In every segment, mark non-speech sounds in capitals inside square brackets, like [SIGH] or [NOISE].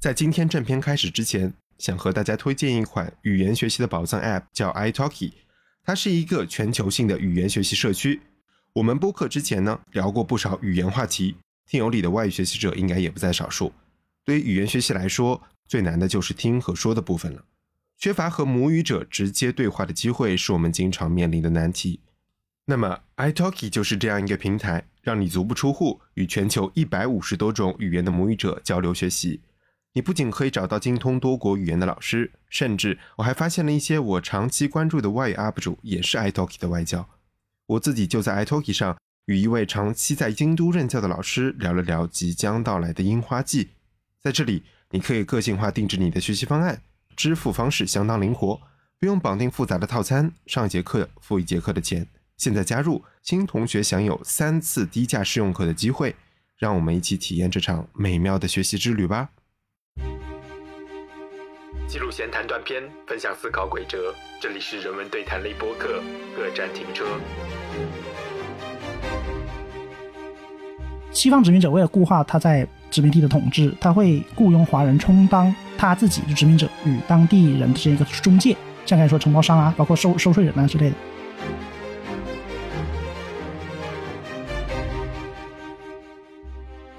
在今天正片开始之前，想和大家推荐一款语言学习的宝藏 App，叫 iTalki。它是一个全球性的语言学习社区。我们播客之前呢聊过不少语言话题，听友里的外语学习者应该也不在少数。对于语言学习来说，最难的就是听和说的部分了。缺乏和母语者直接对话的机会，是我们经常面临的难题。那么，iTalki 就是这样一个平台，让你足不出户与全球一百五十多种语言的母语者交流学习。你不仅可以找到精通多国语言的老师，甚至我还发现了一些我长期关注的外语 UP 主也是 iTalki 的外教。我自己就在 iTalki 上与一位长期在京都任教的老师聊了聊即将到来的樱花季。在这里，你可以个性化定制你的学习方案。支付方式相当灵活，不用绑定复杂的套餐，上一节课付一节课的钱。现在加入新同学享有三次低价试用课的机会，让我们一起体验这场美妙的学习之旅吧！记录闲谈短片，分享思考轨哲，这里是人文对谈类播客，各站停车。西方殖民者为了固化他在殖民地的统治，他会雇佣华人充当。他自己的殖民者与当地人的这一个中介，像刚才说承包商啊，包括收收税人啊之类的。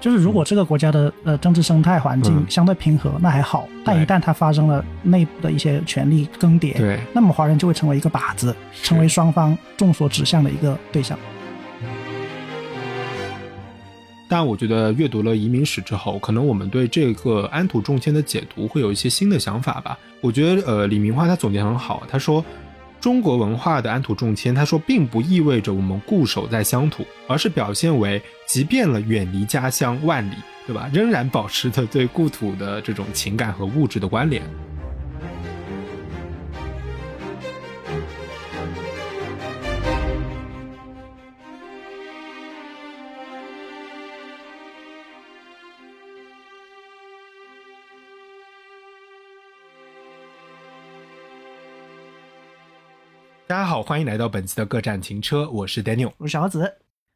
就是如果这个国家的呃政治生态环境相对平和，那还好；但一旦它发生了内部的一些权力更迭，对，那么华人就会成为一个靶子，成为双方众所指向的一个对象。但我觉得阅读了移民史之后，可能我们对这个安土重迁的解读会有一些新的想法吧。我觉得，呃，李明花他总结很好，他说，中国文化的安土重迁，他说并不意味着我们固守在乡土，而是表现为即便了远离家乡万里，对吧，仍然保持着对故土的这种情感和物质的关联。好，欢迎来到本期的各站停车，我是 Daniel，我是小子。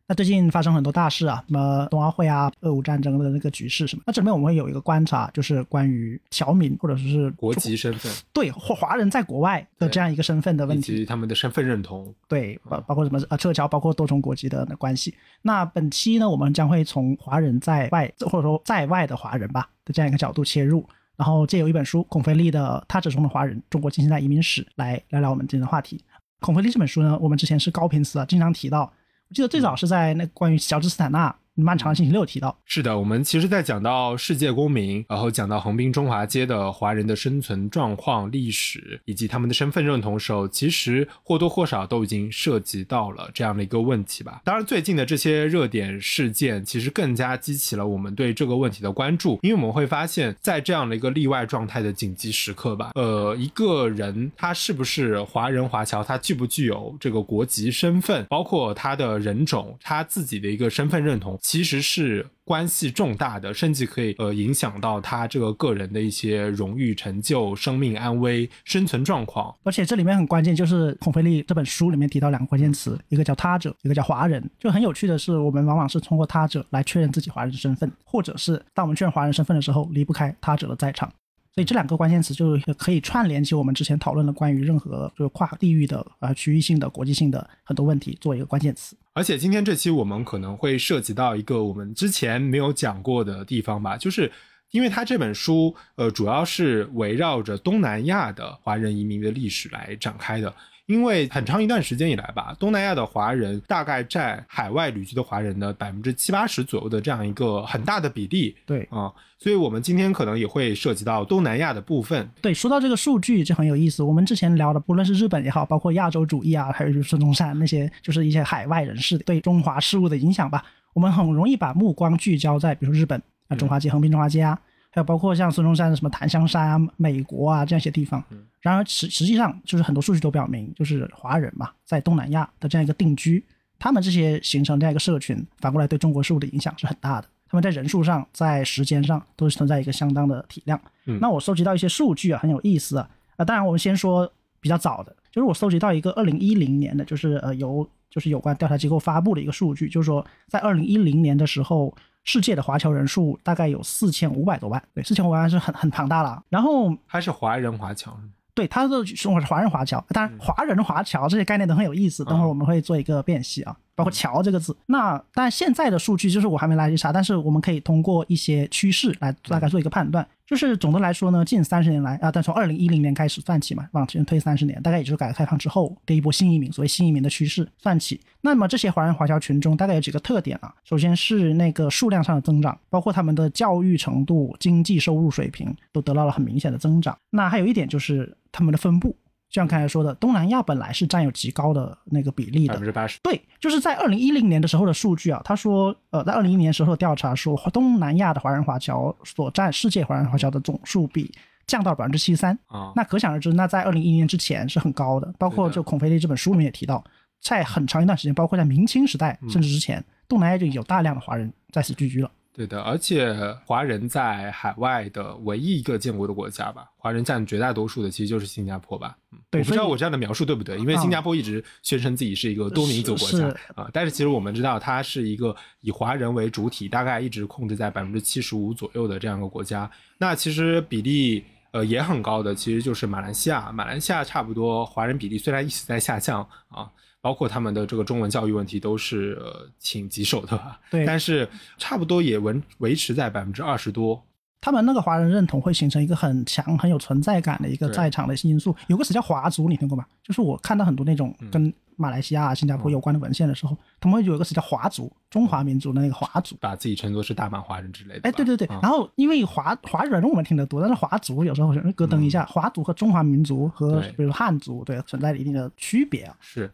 那最近发生很多大事啊，什么冬奥会啊、俄乌战争的那个局势什么。那这里面我们会有一个观察，就是关于侨民或者说是国籍身份，对华华人在国外的这样一个身份的问题，以及他们的身份认同，对，包包括什么呃撤侨，包括多重国籍的关系。那本期呢，我们将会从华人在外或者说在外的华人吧的这样一个角度切入，然后借由一本书孔飞利的《他者中的华人：中国近现代移民史》来聊聊我们今天的话题。孔飞利这本书呢，我们之前是高频词啊，经常提到。我记得最早是在那关于乔治斯坦纳。漫长的星期六提到，是的，我们其实，在讲到世界公民，然后讲到横滨中华街的华人的生存状况、历史以及他们的身份认同时候，其实或多或少都已经涉及到了这样的一个问题吧。当然，最近的这些热点事件，其实更加激起了我们对这个问题的关注，因为我们会发现，在这样的一个例外状态的紧急时刻吧，呃，一个人他是不是华人华侨，他具不具有这个国籍身份，包括他的人种，他自己的一个身份认同。其实是关系重大的，甚至可以呃影响到他这个个人的一些荣誉成就、生命安危、生存状况。而且这里面很关键，就是孔飞利这本书里面提到两个关键词，一个叫他者，一个叫华人。就很有趣的是，我们往往是通过他者来确认自己华人身份，或者是当我们确认华人身份的时候，离不开他者的在场。所以这两个关键词就可以串联起我们之前讨论的关于任何就是跨地域的啊区域性的国际性的很多问题做一个关键词。而且今天这期我们可能会涉及到一个我们之前没有讲过的地方吧，就是因为他这本书呃主要是围绕着东南亚的华人移民的历史来展开的。因为很长一段时间以来吧，东南亚的华人大概占海外旅居的华人的百分之七八十左右的这样一个很大的比例。对啊，所以我们今天可能也会涉及到东南亚的部分。对，说到这个数据就很有意思。我们之前聊的，不论是日本也好，包括亚洲主义啊，还有就是孙中山那些，就是一些海外人士对中华事务的影响吧。我们很容易把目光聚焦在，比如说日本啊，中华街、横滨中华街啊。还有包括像孙中山的什么檀香山啊、美国啊这样一些地方，然而实实际上就是很多数据都表明，就是华人嘛，在东南亚的这样一个定居，他们这些形成这样一个社群，反过来对中国事务的影响是很大的。他们在人数上、在时间上都是存在一个相当的体量。那我收集到一些数据啊，很有意思啊。啊，当然我们先说比较早的，就是我搜集到一个二零一零年的，就是呃由就是有关调查机构发布的一个数据，就是说在二零一零年的时候。世界的华侨人数大概有四千五百多万，对，四千五百万是很很庞大了。然后还是华人华侨？对，他的说是华人华侨，当然华人华侨这些概念都很有意思，等会儿我们会做一个辨析啊，包括“侨”这个字。那当然现在的数据就是我还没来得及查，但是我们可以通过一些趋势来大概做一个判断。就是总的来说呢，近三十年来啊，但从二零一零年开始算起嘛，往前推三十年，大概也就是改革开放之后的一波新移民，所谓新移民的趋势算起。那么这些华人华侨群中大概有几个特点啊？首先是那个数量上的增长，包括他们的教育程度、经济收入水平都得到了很明显的增长。那还有一点就是他们的分布。就像刚才说的，东南亚本来是占有极高的那个比例的，百分之八十。对，就是在二零一零年的时候的数据啊，他说，呃，在二零一零年时候的调查说，东南亚的华人华侨所占世界华人华侨的总数比降到了百分之七十三啊。那可想而知，那在二零一零年之前是很高的。包括就孔飞利这本书里面也提到，在很长一段时间，包括在明清时代甚至之前，东南亚就有大量的华人在此聚居了。对的，而且华人在海外的唯一一个建国的国家吧，华人占绝大多数的，其实就是新加坡吧。我不知道我这样的描述对不对，因为新加坡一直宣称自己是一个多民族国家啊，但是其实我们知道它是一个以华人为主体，大概一直控制在百分之七十五左右的这样一个国家。那其实比例呃也很高的，其实就是马来西亚。马来西亚差不多华人比例虽然一直在下降啊。包括他们的这个中文教育问题都是呃挺棘手的吧，对但是差不多也维维持在百分之二十多，他们那个华人认同会形成一个很强、很有存在感的一个在场的因素。有个词叫华族，你听过吗？就是我看到很多那种嗯跟马来西亚、新加坡有关的文献的时候，他们会有一个词叫华族，中华民族的那个华族。把自己称作是大马华人之类的吧。哎，对对对，啊然后因为华华人我们听得多，但是华族有时候咯噔一下，华族和中华民族和比如汉族对存在着一定的区别啊。是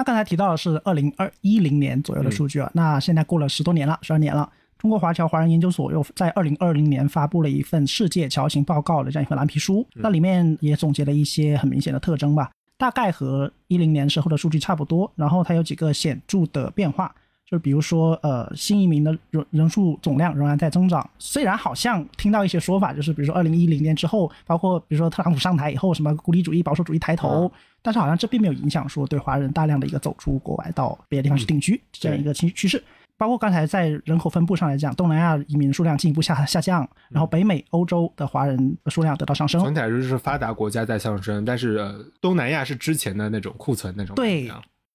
那刚才提到的是二零二一零年左右的数据啊，那现在过了十多年了，十二年了。中国华侨华人研究所又在二零二零年发布了一份世界侨情报告的这样一份蓝皮书，那里面也总结了一些很明显的特征吧，大概和一零年时候的数据差不多。然后它有几个显著的变化，就是比如说呃，新移民的人人数总量仍然在增长，虽然好像听到一些说法，就是比如说二零一零年之后，包括比如说特朗普上台以后，什么孤立主义、保守主义抬头，嗯但是好像这并没有影响说对华人大量的一个走出国外到别的地方去定居、这样一个趋趋势。包括刚才在人口分布上来讲，东南亚移民数量进一步下下降，然后北美、欧洲的华人的数量得到上升。整体来说是发达国家在上升，但是、呃、东南亚是之前的那种库存那种对。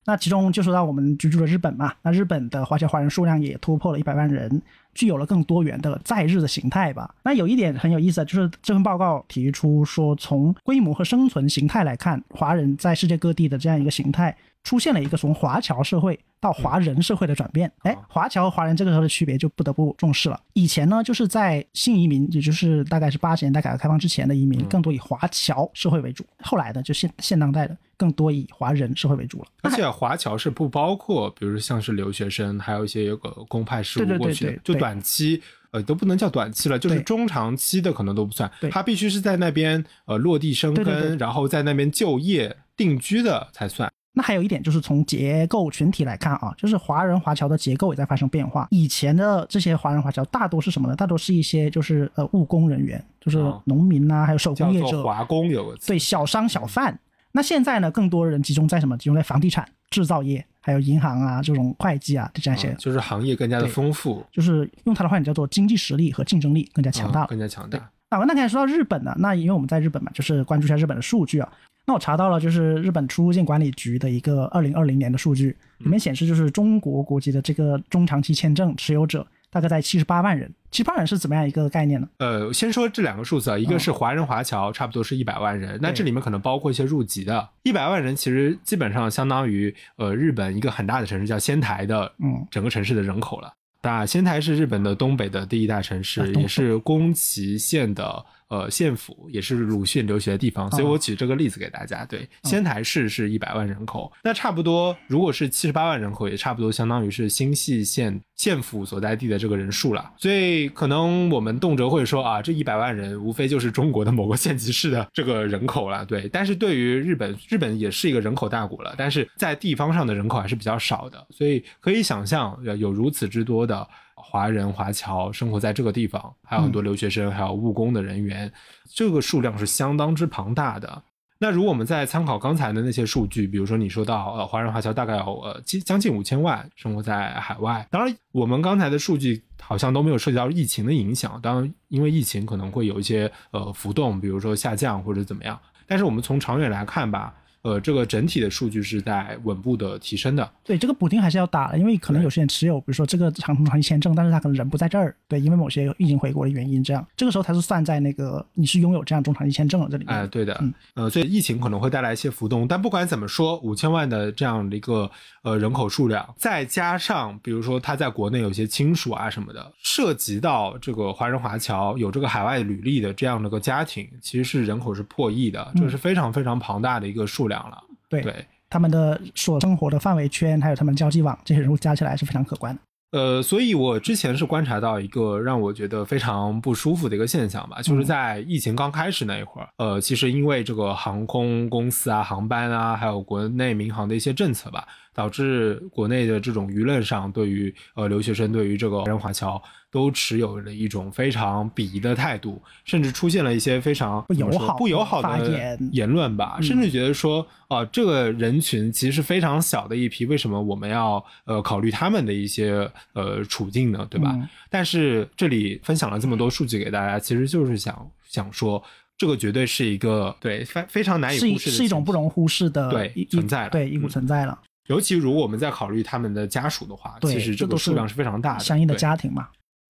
那其中就说到我们居住的日本嘛，那日本的华侨华人数量也突破了一百万人，具有了更多元的在日的形态吧。那有一点很有意思的，就是这份报告提出说，从规模和生存形态来看，华人在世界各地的这样一个形态，出现了一个从华侨社会到华人社会的转变。哎，华侨和华人这个时候的区别就不得不重视了。以前呢，就是在新移民，也就是大概是八十年代改革开放之前的移民，更多以华侨社会为主。后来呢，就现现当代的更多以华人社会为主了。而且华侨是不包括，比如像是留学生，还有一些有个公派事对对对务过去的对，就对短期。呃，都不能叫短期了，就是中长期的可能都不算对，他必须是在那边呃落地生根，对对对然后在那边就业定居的才算。那还有一点就是从结构群体来看啊，就是华人华侨的结构也在发生变化。以前的这些华人华侨大多是什么呢？大多是一些就是呃务工人员，就是哦农民呐、还有手工业者，华工有个词，对小商小贩。那现在呢，更多人集中在什么？集中在房地产、制造业，还有银行啊这种会计啊这样一些，啊就是行业更加的丰富，就是用它的话你叫做经济实力和竞争力更加强大更加强大。啊，那刚才说到日本呢，那因为我们在日本嘛，就是关注一下日本的数据啊。那我查到了，就是日本出入境管理局的一个二零二零年的数据，里面显示就是中国国籍的这个中长期签证持有者大概在七十八万人。七十八万人是怎么样一个概念呢？呃，先说这两个数字啊，一个是华人华侨，差不多是一百万人，那这里面可能包括一些入籍的，一百万人其实基本上相当于呃日本一个很大的城市叫仙台的嗯整个城市的人口了。那仙台是日本的东北的第一大城市，啊也是宫崎县的呃县府，也是鲁迅留学的地方，所以我举这个例子给大家。对，仙台市是一百万人口，那差不多如果是七十八万人口，也差不多相当于是新舄县县府所在地的这个人数了。所以可能我们动辄会说啊，这一百万人无非就是中国的某个县级市的这个人口了。对，但是对于日本，日本也是一个人口大国了，但是在地方上的人口还是比较少的，所以可以想象有有如此之多的。华人华侨生活在这个地方，还有很多留学生，还有务工的人员，这个数量是相当之庞大的。那如果我们再参考刚才的那些数据，比如说你说到呃华人华侨大概有呃近将近五千万生活在海外，当然我们刚才的数据好像都没有涉及到疫情的影响，当然因为疫情可能会有一些呃浮动，比如说下降或者怎么样，但是我们从长远来看吧。呃，这个整体的数据是在稳步的提升的。对，这个补丁还是要打的，因为可能有些人持有，比如说这个长途长期签证，但是他可能人不在这儿，对，因为某些疫情回国的原因，这样这个时候他是算在那个你是拥有这样中长期签证的这里面。哎，对的，呃，所以疫情可能会带来一些浮动，但不管怎么说，五千万的这样的一个呃人口数量，再加上比如说他在国内有些亲属啊什么的，涉及到这个华人华侨有这个海外履历的这样的个家庭，其实是人口是破亿的，这是非常非常庞大的一个数量了。对他们的所生活的范围圈，还有他们交际网，这些人物加起来是非常可观的。呃，所以我之前是观察到一个让我觉得非常不舒服的一个现象吧，就是在疫情刚开始那一会儿，呃，其实因为这个航空公司啊、航班啊，还有国内民航的一些政策吧。导致国内的这种舆论上，对于呃留学生，对于这个人华侨，都持有了一种非常鄙夷的态度，甚至出现了一些非常不友好、不友好的言。论吧，甚至觉得说，啊，这个人群其实是非常小的一批，为什么我们要呃考虑他们的一些呃处境呢？对吧？但是这里分享了这么多数据给大家，其实就是想想说，这个绝对是一个对非非常难以忽视的，是一种不容忽视的对存在，对一股存在了。尤其如果我们在考虑他们的家属的话，其实这个数量是非常大的，相应的家庭嘛。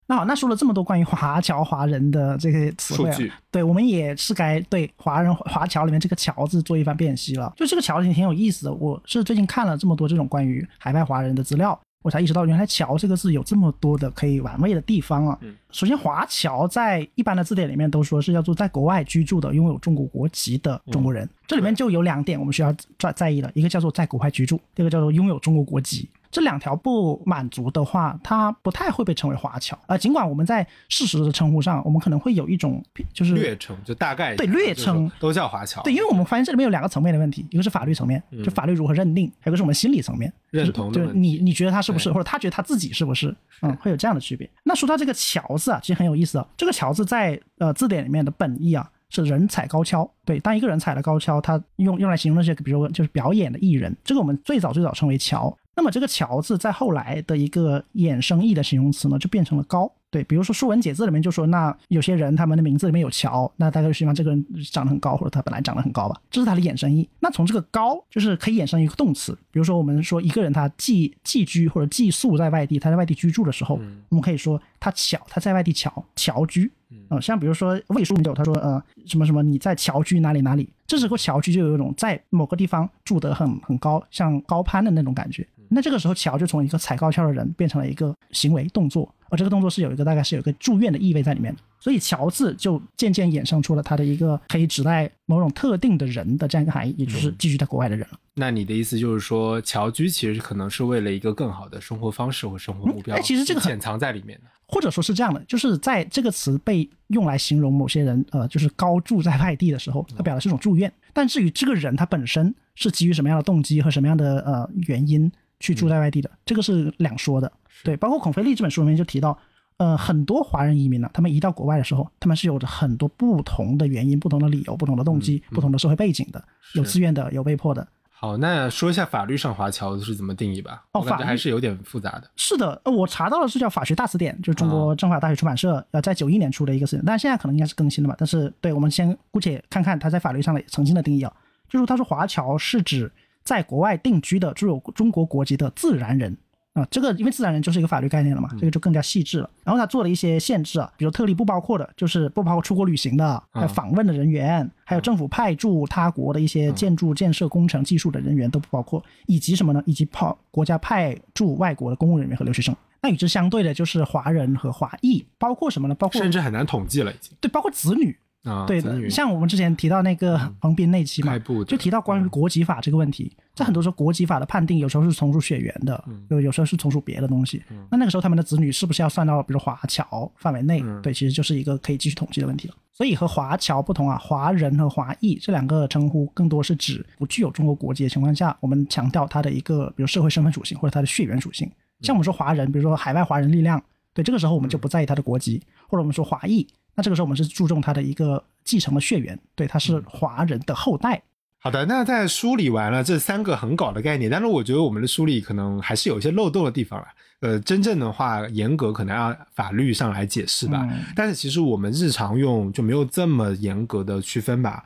那好，那说了这么多关于华侨华人的这些词汇，对我们也是该对华人华侨里面这个“侨”字做一番辨析了。就这个“侨”挺挺有意思的，我是最近看了这么多这种关于海外华人的资料。我才意识到，原来“桥”这个字有这么多的可以玩味的地方啊。首先，华侨在一般的字典里面都说是叫做在国外居住的、拥有中国国籍的中国人。这里面就有两点我们需要在在意的，一个叫做在国外居住，第二个叫做拥有中国国籍。这两条不满足的话，它不太会被称为华侨啊。尽管我们在事实的称呼上，我们可能会有一种就是略称，就大概对略称都叫华侨。对，因为我们发现这里面有两个层面的问题，一个是法律层面，就法律如何认定；还有一个是我们心理层面，认同就是你你觉得他是不是，或者他觉得他自己是不是，嗯，会有这样的区别。那说到这个“侨”字啊，其实很有意思啊。这个“侨”字在呃字典里面的本意啊是人踩高跷。对，当一个人踩了高跷，他用用来形容那些比如就是表演的艺人，这个我们最早最早称为侨。那么这个“乔”字在后来的一个衍生义的形容词呢，就变成了高。对，比如说《说文解字》里面就说，那有些人他们的名字里面有“乔”，那大概就希望这个人长得很高，或者他本来长得很高吧，这是他的衍生义。那从这个“高”就是可以衍生一个动词，比如说我们说一个人他寄寄居或者寄宿在外地，他在外地居住的时候，我们可以说他巧，他在外地巧侨居。嗯，像比如说魏书有他说呃什么什么你在侨居哪里哪里，这时候侨居就有一种在某个地方住得很很高，像高攀的那种感觉。那这个时候，桥就从一个踩高跷的人变成了一个行为动作，而这个动作是有一个大概是有一个住院的意味在里面的，所以“乔治就渐渐衍生出了他的一个可以指代某种特定的人的这样一个含义，也就是寄居在国外的人了。那你的意思就是说，侨居其实可能是为了一个更好的生活方式或生活目标，其实这个潜藏在里面的，或者说是这样的，就是在这个词被用来形容某些人，呃，就是高住在外地的时候，它表达是一种祝愿，但至于这个人他本身是基于什么样的动机和什么样的呃原因。去住在外地的，这个是两说的。对，包括孔飞利这本书里面就提到，呃，很多华人移民呢，他们移到国外的时候，他们是有着很多不同的原因、不同的理由、不同的动机、不同的社会背景的，有自愿的，有被迫的。好，那说一下法律上华侨是怎么定义吧？哦，法律还是有点复杂的。是的，我查到的是叫《法学大词典》，就是中国政法大学出版社呃在九一年出的一个词典，但是现在可能应该是更新了吧？但是对我们先姑且看看他在法律上的曾经的定义啊，就是他说华侨是指。在国外定居的具有中国国籍的自然人啊，这个因为自然人就是一个法律概念了嘛，这个就更加细致了。然后他做了一些限制啊，比如特例不包括的，就是不包括出国旅行的，还有访问的人员，还有政府派驻他国的一些建筑建设工程技术的人员都不包括，以及什么呢？以及派国家派驻外国的公务人员和留学生。那与之相对的就是华人和华裔，包括什么呢？包括甚至很难统计了，已经对，包括子女。啊，对的，像我们之前提到那个横滨那期嘛，就提到关于国籍法这个问题，在很多时候国籍法的判定有时候是从属血缘的，有有时候是从属别的东西。那那个时候他们的子女是不是要算到比如华侨范围内？对，其实就是一个可以继续统计的问题了。所以和华侨不同啊，华人和华裔这两个称呼更多是指不具有中国国籍的情况下，我们强调它的一个比如社会身份属性或者它的血缘属性。像我们说华人，比如说海外华人力量，对，这个时候我们就不在意他的国籍，或者我们说华裔。那这个时候我们是注重他的一个继承的血缘，对，他是华人的后代，好的，那在梳理完了这三个很搞的概念，但是我觉得我们的梳理可能还是有一些漏洞的地方了。呃，真正的话，严格可能要法律上来解释吧。嗯但是其实我们日常用就没有这么严格的区分吧。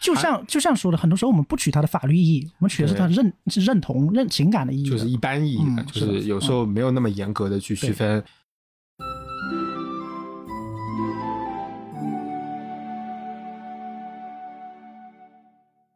就像就像说的，很多时候我们不取它的法律意义，我们取的是它的认是认同、认情感的意义的。就是一般意义就是有时候没有那么严格的去区分。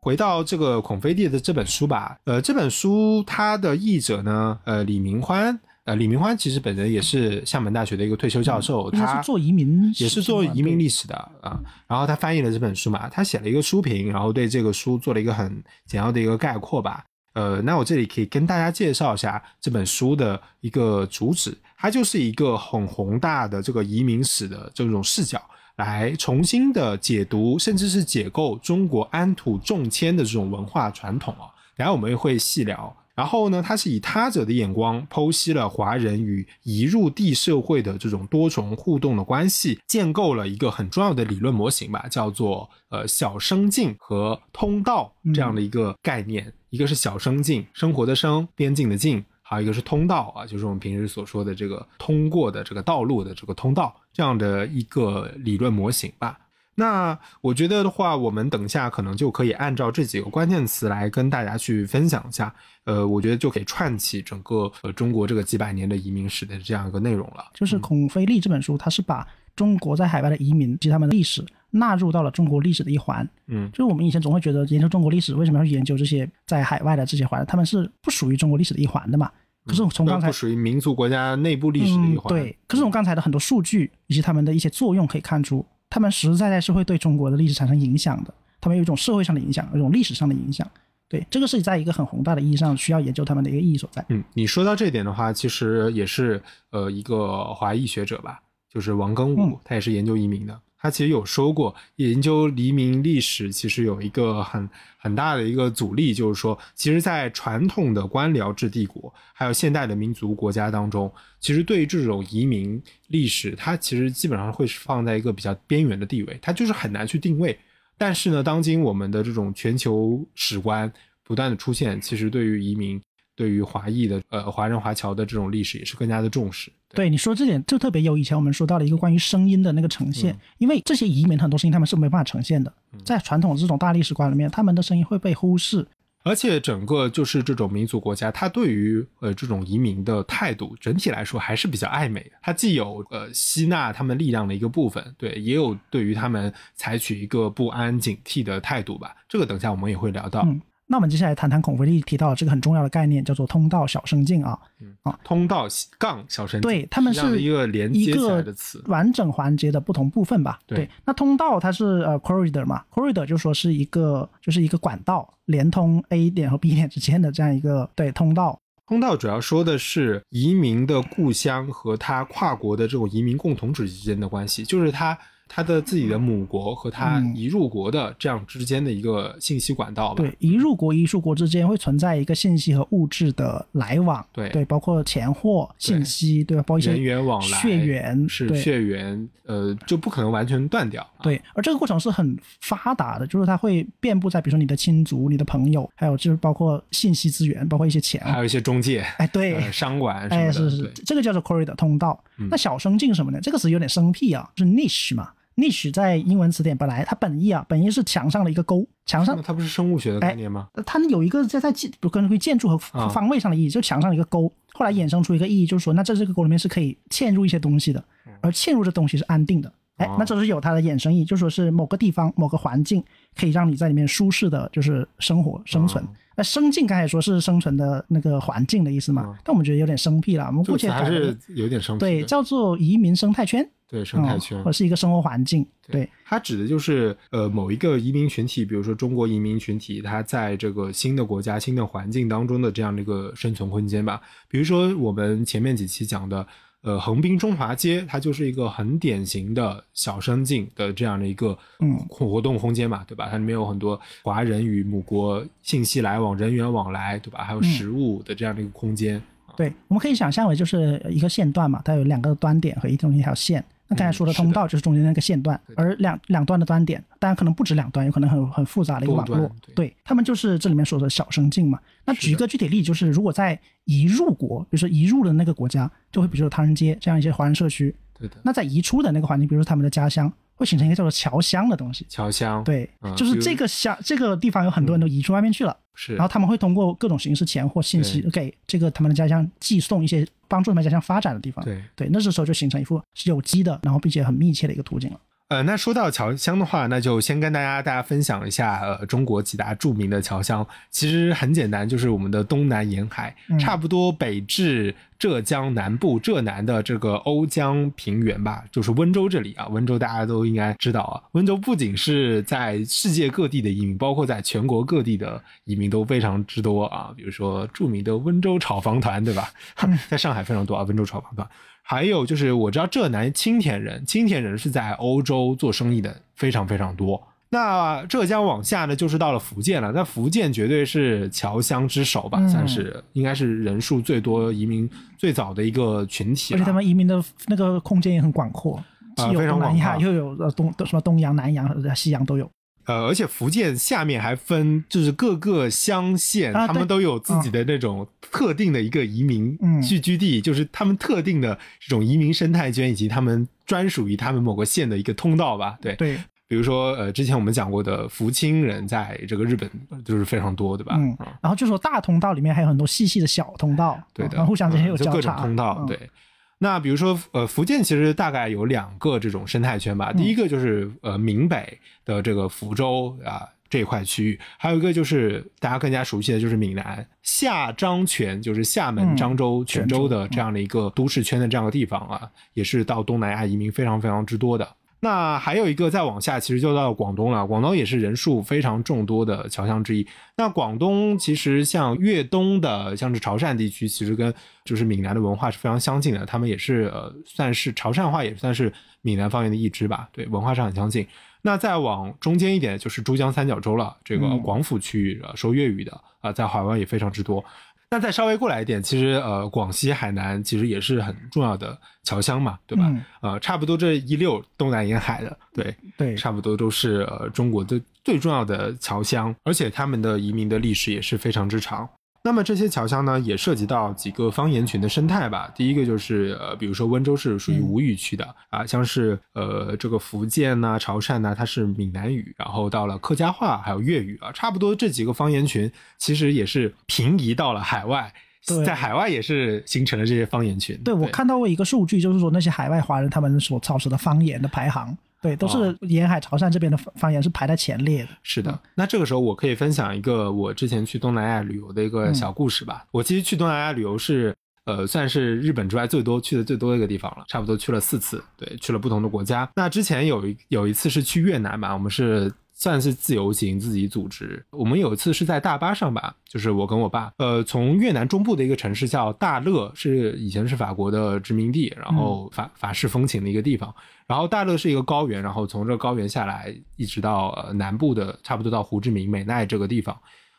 回到这个孔飞弟的这本书吧，呃，这本书它的译者呢，呃，李明欢，呃，李明欢其实本人也是厦门大学的一个退休教授，他是做移民也是做移民历史的啊。然后他翻译了这本书嘛，他写了一个书评，然后对这个书做了一个很简要的一个概括吧。呃，那我这里可以跟大家介绍一下这本书的一个主旨，它就是一个很宏大的这个移民史的这种视角，来重新的解读，甚至是解构中国安土重迁的这种文化传统啊。然后我们也会细聊。然后呢，他是以他者的眼光剖析了华人与移入地社会的这种多重互动的关系，建构了一个很重要的理论模型吧，叫做呃小生境和通道这样的一个概念。一个是小生境，生活的生，边境的境，还有一个是通道啊，就是我们平时所说的这个通过的这个道路的这个通道这样的一个理论模型吧。那我觉得的话，我们等一下可能就可以按照这几个关键词来跟大家去分享一下。呃，我觉得就可以串起整个呃中国这个几百年的移民史的这样一个内容了。就是孔飞利这本书，它是把中国在海外的移民及他们的历史纳入到了中国历史的一环。嗯就是我们以前总会觉得研究中国历史，为什么要去研究这些在海外的这些华人？他们是不属于中国历史的一环的嘛？可是从刚才那不属于民族国家内部历史的一环。嗯。对，可是从刚才的很多数据以及他们的一些作用可以看出，他们实实在在是会对中国的历史产生影响的。他们有一种社会上的影响，有一种历史上的影响。对，这个是在一个很宏大的意义上需要研究他们的一个意义所在。嗯，你说到这点的话，其实也是呃一个华裔学者吧，就是王庚武，嗯他也是研究移民的。他其实有说过，研究移民历史其实有一个很很大的一个阻力，就是说，其实，在传统的官僚制帝国，还有现代的民族国家当中，其实对于这种移民历史，它其实基本上会是放在一个比较边缘的地位，它就是很难去定位。但是呢，当今我们的这种全球史观不断的出现，其实对于移民、对于华裔的呃华人华侨的这种历史也是更加的重视。对你说这点就特别有以前我们说到了一个关于声音的那个呈现，嗯因为这些移民很多声音他们是没办法呈现的，在传统这种大历史观里面，他们的声音会被忽视。而且整个就是这种民族国家，它对于呃这种移民的态度，整体来说还是比较爱美的。它既有呃吸纳他们力量的一个部分，对，也有对于他们采取一个不安警惕的态度吧。这个等下我们也会聊到。嗯，那我们接下来谈谈孔飞利提到的这个很重要的概念，叫做通道小生境啊。啊通道杠小生境，对，他们是一个连接起来的词。完整环节的不同部分吧。对那通道它是呃 corridor 嘛，corridor 就说是一个就是一个管道，连通 A 点和 B 点之间的这样一个对通道。通道主要说的是移民的故乡和他跨国的这种移民共同体之间的关系，就是他他的自己的母国和他嗯移入国的这样之间的一个信息管道吧。对，移入国、移出国之间会存在一个信息和物质的来往，对对，包括钱货、信息，对吧？包括一些人员往来血缘，是血缘，呃，就不可能完全断掉。啊，对，而这个过程是很发达的，就是它会遍布在比如说你的亲族、你的朋友，还有就是包括信息资源，包括一些钱，还有一些中介，哎，对，呃，商馆什么哎，的，是是，这个叫做 corridor 通道。嗯那小生境什么呢？这个词有点生僻啊，是 niche 嘛？niche 在英文词典本来它本意啊，本意是墙上的一个沟，墙上它不是生物学的概念吗？呃它有一个在在建，不根据建筑和啊方位上的意义，就墙上一个沟。后来衍生出一个意义，就是说，那在这个沟里面是可以嵌入一些东西的，而嵌入这东西是安定的。哎哦，那这是有它的衍生意义，就说是某个地方、某个环境可以让你在里面舒适的，就是生活生存哦。那生境刚才说是生存的那个环境的意思嘛嗯，但我们觉得有点生僻了，我们这个姑且改词还是有点生僻对叫做移民生态圈，对生态嗯圈或者是一个生活环境。对，它指的就是呃某一个移民群体，比如说中国移民群体，它在这个新的国家、新的环境当中的这样的一个生存空间吧。比如说我们前面几期讲的，呃，横滨中华街，它就是一个很典型的小生境的这样的一个嗯活动空间嘛，对吧？它里面有很多华人与母国信息来往、人员往来，对吧？还有食物的这样的一个空间。对，我们可以想象为就是一个线段嘛，它有两个端点和一中一条线。那刚才说的通道就是中间那个线段，而两两端的端点，当然可能不止两端，有可能很很复杂的一个网络。对。对，他们就是这里面说的小生境嘛。那举一个具体例，就是如果在移入国，比如说移入的那个国家，就会比如说唐人街这样一些华人社区，对的，那在移出的那个环境，比如说他们的家乡，会形成一个叫做侨乡的东西。侨乡对，嗯就是这个乡这个地方有很多人都移出外面去了，是，然后他们会通过各种形式钱或信息给这个他们的家乡寄送一些帮助他们家乡发展的地方。对。对，那这时候就形成一幅是有机的，然后并且很密切的一个途径了。呃，那说到侨乡的话，那就先跟大家大家分享一下，呃，中国几大著名的侨乡。其实很简单，就是我们的东南沿海，嗯差不多北至浙江南部浙南的这个瓯江平原吧，就是温州这里啊。温州大家都应该知道啊，温州不仅是在世界各地的移民，包括在全国各地的移民都非常之多啊。比如说著名的温州炒房团，对吧？[LAUGHS] 在上海非常多啊，温州炒房团。还有就是我知道浙南青田人，青田人是在欧洲做生意的非常非常多。那浙江往下呢，就是到了福建了。那福建绝对是侨乡之首吧，嗯算是应该是人数最多、移民最早的一个群体。而且他们移民的那个空间也很广阔，既有啊非常东南亚，又有呃东什么东洋、南洋、呃西洋都有。呃，而且福建下面还分，就是各个乡县，啊他们都有自己的那种特定的一个移民嗯聚居地，就是他们特定的这种移民生态圈，以及他们专属于他们某个县的一个通道吧。对，对，比如说呃，之前我们讲过的福清人在这个日本呃就是非常多，对吧？嗯，然后就说大通道里面还有很多细细的小通道，对的，互相之间有嗯就各种交叉。通道，嗯对。那比如说，呃，福建其实大概有两个这种生态圈吧。第一个就是呃闽北的这个福州啊这一块区域，还有一个就是大家更加熟悉的就是闽南厦漳泉，就是厦门、嗯漳州泉州的这样的一个都市圈的这样的地方啊，也是到东南亚移民非常非常之多的。那还有一个再往下，其实就到广东了。广东也是人数非常众多的侨乡之一。那广东其实像粤东的，像是潮汕地区，其实跟就是闽南的文化是非常相近的。他们也是呃，算是潮汕话，也算是闽南方言的一支吧。对，文化上很相近。那再往中间一点，就是珠江三角洲了。这个嗯广府区域呃说粤语的啊、在海外也非常之多。那再稍微过来一点，其实呃，广西、海南其实也是很重要的侨乡嘛，对吧？嗯呃，差不多这一溜东南沿海的，对，对，差不多都是呃中国的最重要的侨乡，而且他们的移民的历史也是非常之长。那么这些侨乡呢，也涉及到几个方言群的生态吧。第一个就是呃，比如说温州是属于吴语区的、啊，像是呃这个福建呐、潮汕呐、它是闽南语，然后到了客家话还有粤语啊，差不多这几个方言群其实也是平移到了海外，对在海外也是形成了这些方言群。对我看到过一个数据，就是说那些海外华人他们所操持的方言的排行，对，都哦是沿海潮汕这边的方言是排在前列的。是的，那这个时候我可以分享一个我之前去东南亚旅游的一个小故事吧。我其实去东南亚旅游是，呃，算是日本之外最多去的最多的一个地方了，差不多去了四次，对，去了不同的国家。那之前有一有一次是去越南吧，我们是。算是自由行，自己组织。我们有一次是在大巴上吧，就是我跟我爸，呃，从越南中部的一个城市叫大乐，是以前是法国的殖民地，然后法法式风情的一个地方。然后大乐是一个高原，然后从这高原下来，一直到呃南部的，差不多到胡志明、美奈这个地方，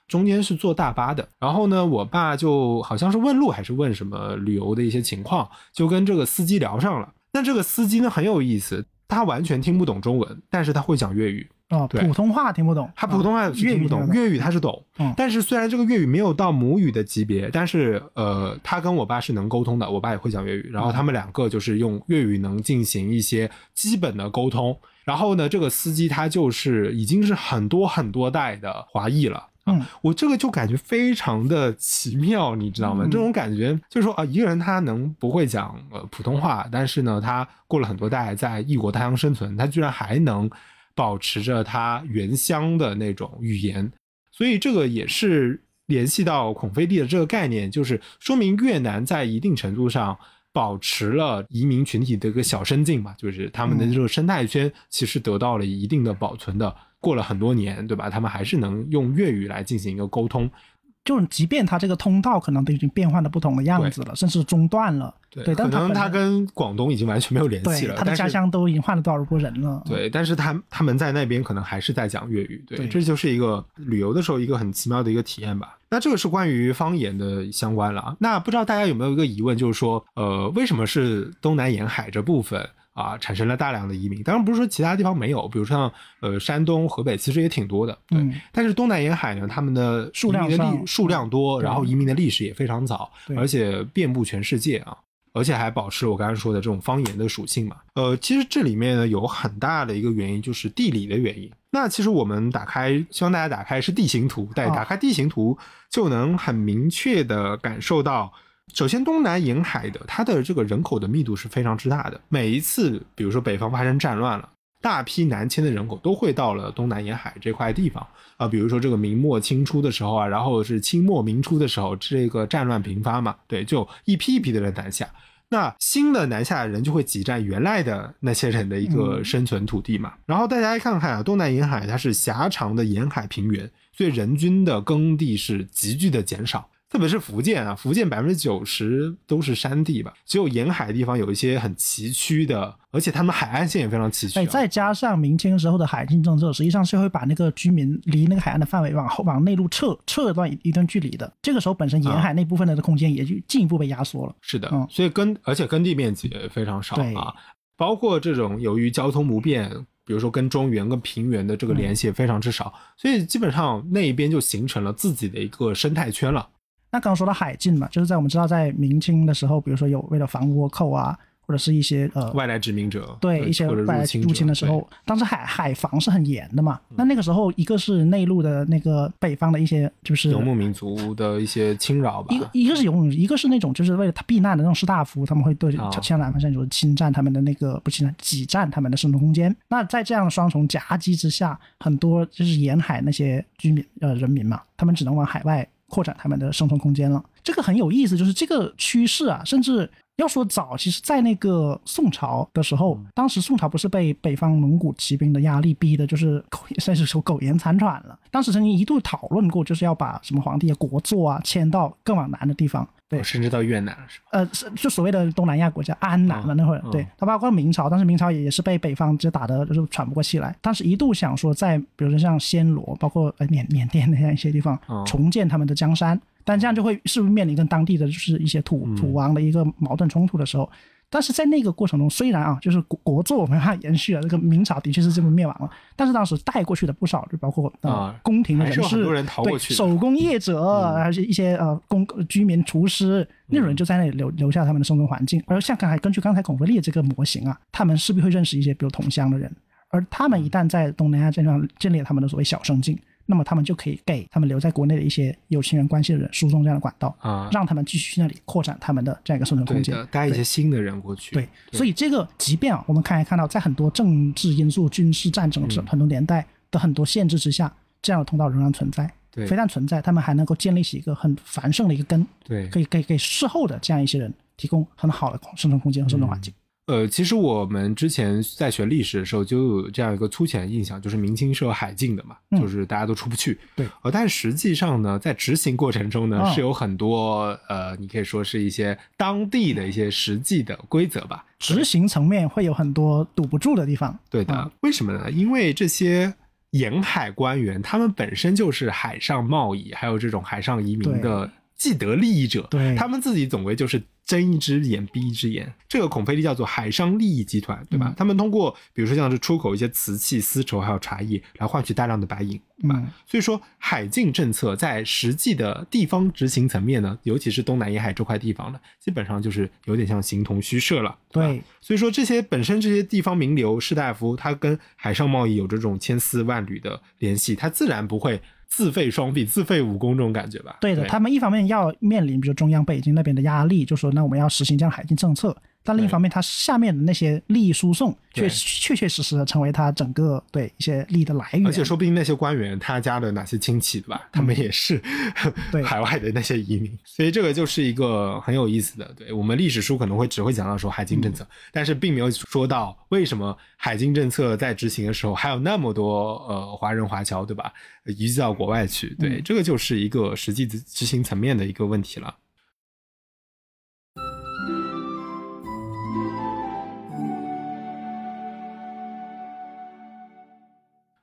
中间是坐大巴的。然后呢，我爸就好像是问路还是问什么旅游的一些情况，就跟这个司机聊上了。那这个司机呢很有意思，他完全听不懂中文，但是他会讲粤语。哦，对普通话听不懂，他普通话是听不懂，啊粤语他是懂。嗯但是虽然这个粤语没有到母语的级别，但是呃，他跟我爸是能沟通的，我爸也会讲粤语，然后他们两个就是用粤语能进行一些基本的沟通。然后呢，这个司机他就是已经是很多很多代的华裔了。嗯，我这个就感觉非常的奇妙，你知道吗？嗯这种感觉就是说啊，一个人他能不会讲呃普通话，但是呢，他过了很多代在异国他乡生存，他居然还能保持着它原乡的那种语言，所以这个也是联系到孔飞地的这个概念，就是说明越南在一定程度上。保持了移民群体的一个小生境嘛，就是他们的这个生态圈其实得到了一定的保存的。过了很多年，对吧？他们还是能用粤语来进行一个沟通。就即便它这个通道可能都已经变换了不同的样子了，甚至中断了，对，可但能他它跟广东已经完全没有联系了。对他的家乡都已经换了多少波人了，对，但是他他们在那边可能还是在讲粤语，对，对这就是一个旅游的时候一个很奇妙的一个体验吧。那这个是关于方言的相关了。那不知道大家有没有一个疑问，就是说，呃，为什么是东南沿海这部分啊，产生了大量的移民。当然不是说其他地方没有，比如像呃山东、河北，其实也挺多的。对，嗯但是东南沿海呢，他们的数量的历数量多，然后移民的历史也非常早，而且遍布全世界啊。而且还保持我刚才说的这种方言的属性嘛。呃，其实这里面呢有很大的一个原因就是地理的原因。那其实我们打开，希望大家打开是地形图，对，啊打开地形图就能很明确的感受到，首先东南沿海的它的这个人口的密度是非常之大的。每一次，比如说北方发生战乱了。大批南迁的人口都会到了东南沿海这块地方啊、比如说这个明末清初的时候啊，然后是清末明初的时候，这个战乱频发嘛，对，就一批一批的人南下。那新的南下的人就会挤占原来的那些人的一个生存土地嘛。然后大家看看啊，东南沿海它是狭长的沿海平原，所以人均的耕地是急剧的减少。特别是福建啊，福建百分之九十都是山地吧，只有沿海地方有一些很崎岖的，而且他们海岸线也非常崎岖。再加上明清时候的海禁政策，实际上是会把那个居民离那个海岸的范围往后往内陆撤撤一段一段距离的。这个时候本身沿海那部分的空间也就进一步被压缩了。是的，嗯所以耕而且耕地面积也非常少对啊，包括这种由于交通不便，比如说跟中原跟平原的这个联系也非常之少，所以基本上那一边就形成了自己的一个生态圈了。那刚刚说到海禁嘛，就是在我们知道在明清的时候，比如说有为了防倭寇啊，或者是一些呃外来殖民者对一些外来入侵的时候，当时海海防是很严的嘛。嗯那那个时候，一个是内陆的那个北方的一些就是游牧民族的一些侵扰吧一。个一个是游牧，一个是那种就是为了他避难的那种士大夫，他们会对啊像南方像就是侵占他们的那个不侵占挤占他们的生存空间。那在这样的双重夹击之下，很多就是沿海那些居民呃人民嘛，他们只能往海外扩展他们的生存空间了。这个很有意思，就是这个趋势啊，甚至。要说早，其实，在那个宋朝的时候，当时宋朝不是被北方蒙古骑兵的压力逼的，就是苟算是说苟延残喘了。当时曾经一度讨论过，就是要把什么皇帝的国祚啊迁到更往南的地方。对哦，甚至到越南是吧？呃，是就所谓的东南亚国家安南嘛，嗯那会儿，嗯对，它包括明朝，当时明朝也也是被北方就打得就是喘不过气来。当时一度想说，在比如说像暹罗，包括呃缅缅甸那样一些地方嗯，重建他们的江山，但这样就会是不是面临跟当地的就是一些土嗯土王的一个矛盾冲突的时候。但是在那个过程中，虽然啊，就是国国祚没办法延续了，这个明朝的确是这么灭亡了，但是当时带过去的不少，就包括呃啊宫廷的人士，对手工业者，还是一些呃工居民、厨师那种人就在那里留留下他们的生存环境。而像刚才根据刚才孔飞利这个模型啊，他们势必会认识一些比如同乡的人，而他们一旦在东南亚这上建立了他们的所谓小生境，那么他们就可以给他们留在国内的一些有亲人关系的人输送这样的管道，啊，让他们继续去那里扩展他们的这样一个生存空间，。带一些新的人过去。对，所以这个即便啊，我们看也看到，在很多政治因素、军事战争之嗯很多年代的很多限制之下，这样的通道仍然存在。对非但存在，他们还能够建立起一个很繁盛的一个根，对可以给给事后的这样一些人提供很好的生存空间和生存环境。呃，其实我们之前在学历史的时候就有这样一个粗浅的印象，就是明清是有海禁的嘛，嗯就是大家都出不去。对，呃，但实际上呢，在执行过程中呢，嗯是有很多呃，你可以说是一些当地的一些实际的规则吧。执行层面会有很多堵不住的地方。对的，嗯为什么呢？因为这些沿海官员，他们本身就是海上贸易还有这种海上移民的既得利益者，对他们自己总归就是睁一只眼闭一只眼。这个孔飞利叫做海上利益集团，对吧？嗯他们通过比如说像是出口一些瓷器、丝绸还有茶叶，来换取大量的白银，对吧？嗯所以说，海禁政策在实际的地方执行层面呢，尤其是东南沿海这块地方呢，基本上就是有点像形同虚设了。吧对，所以说这些本身这些地方名流士大夫，他跟海上贸易有这种千丝万缕的联系，他自然不会自废双臂、自废武功这种感觉吧？对的，他们一方面要面临比如中央北京那边的压力，就说那我们要实行这样海禁政策，但另一方面，它下面的那些利益输送确确确实实的成为它整个对一些利益的来源。而且说不定那些官员他家的哪些亲戚，对吧？他们也是嗯对 [LAUGHS] 海外的那些移民，所以这个就是一个很有意思的。对我们历史书可能会只会讲到说海禁政策，嗯但是并没有说到为什么海禁政策在执行的时候还有那么多呃华人华侨，对吧？移居到国外去，对，嗯这个就是一个实际的执行层面的一个问题了。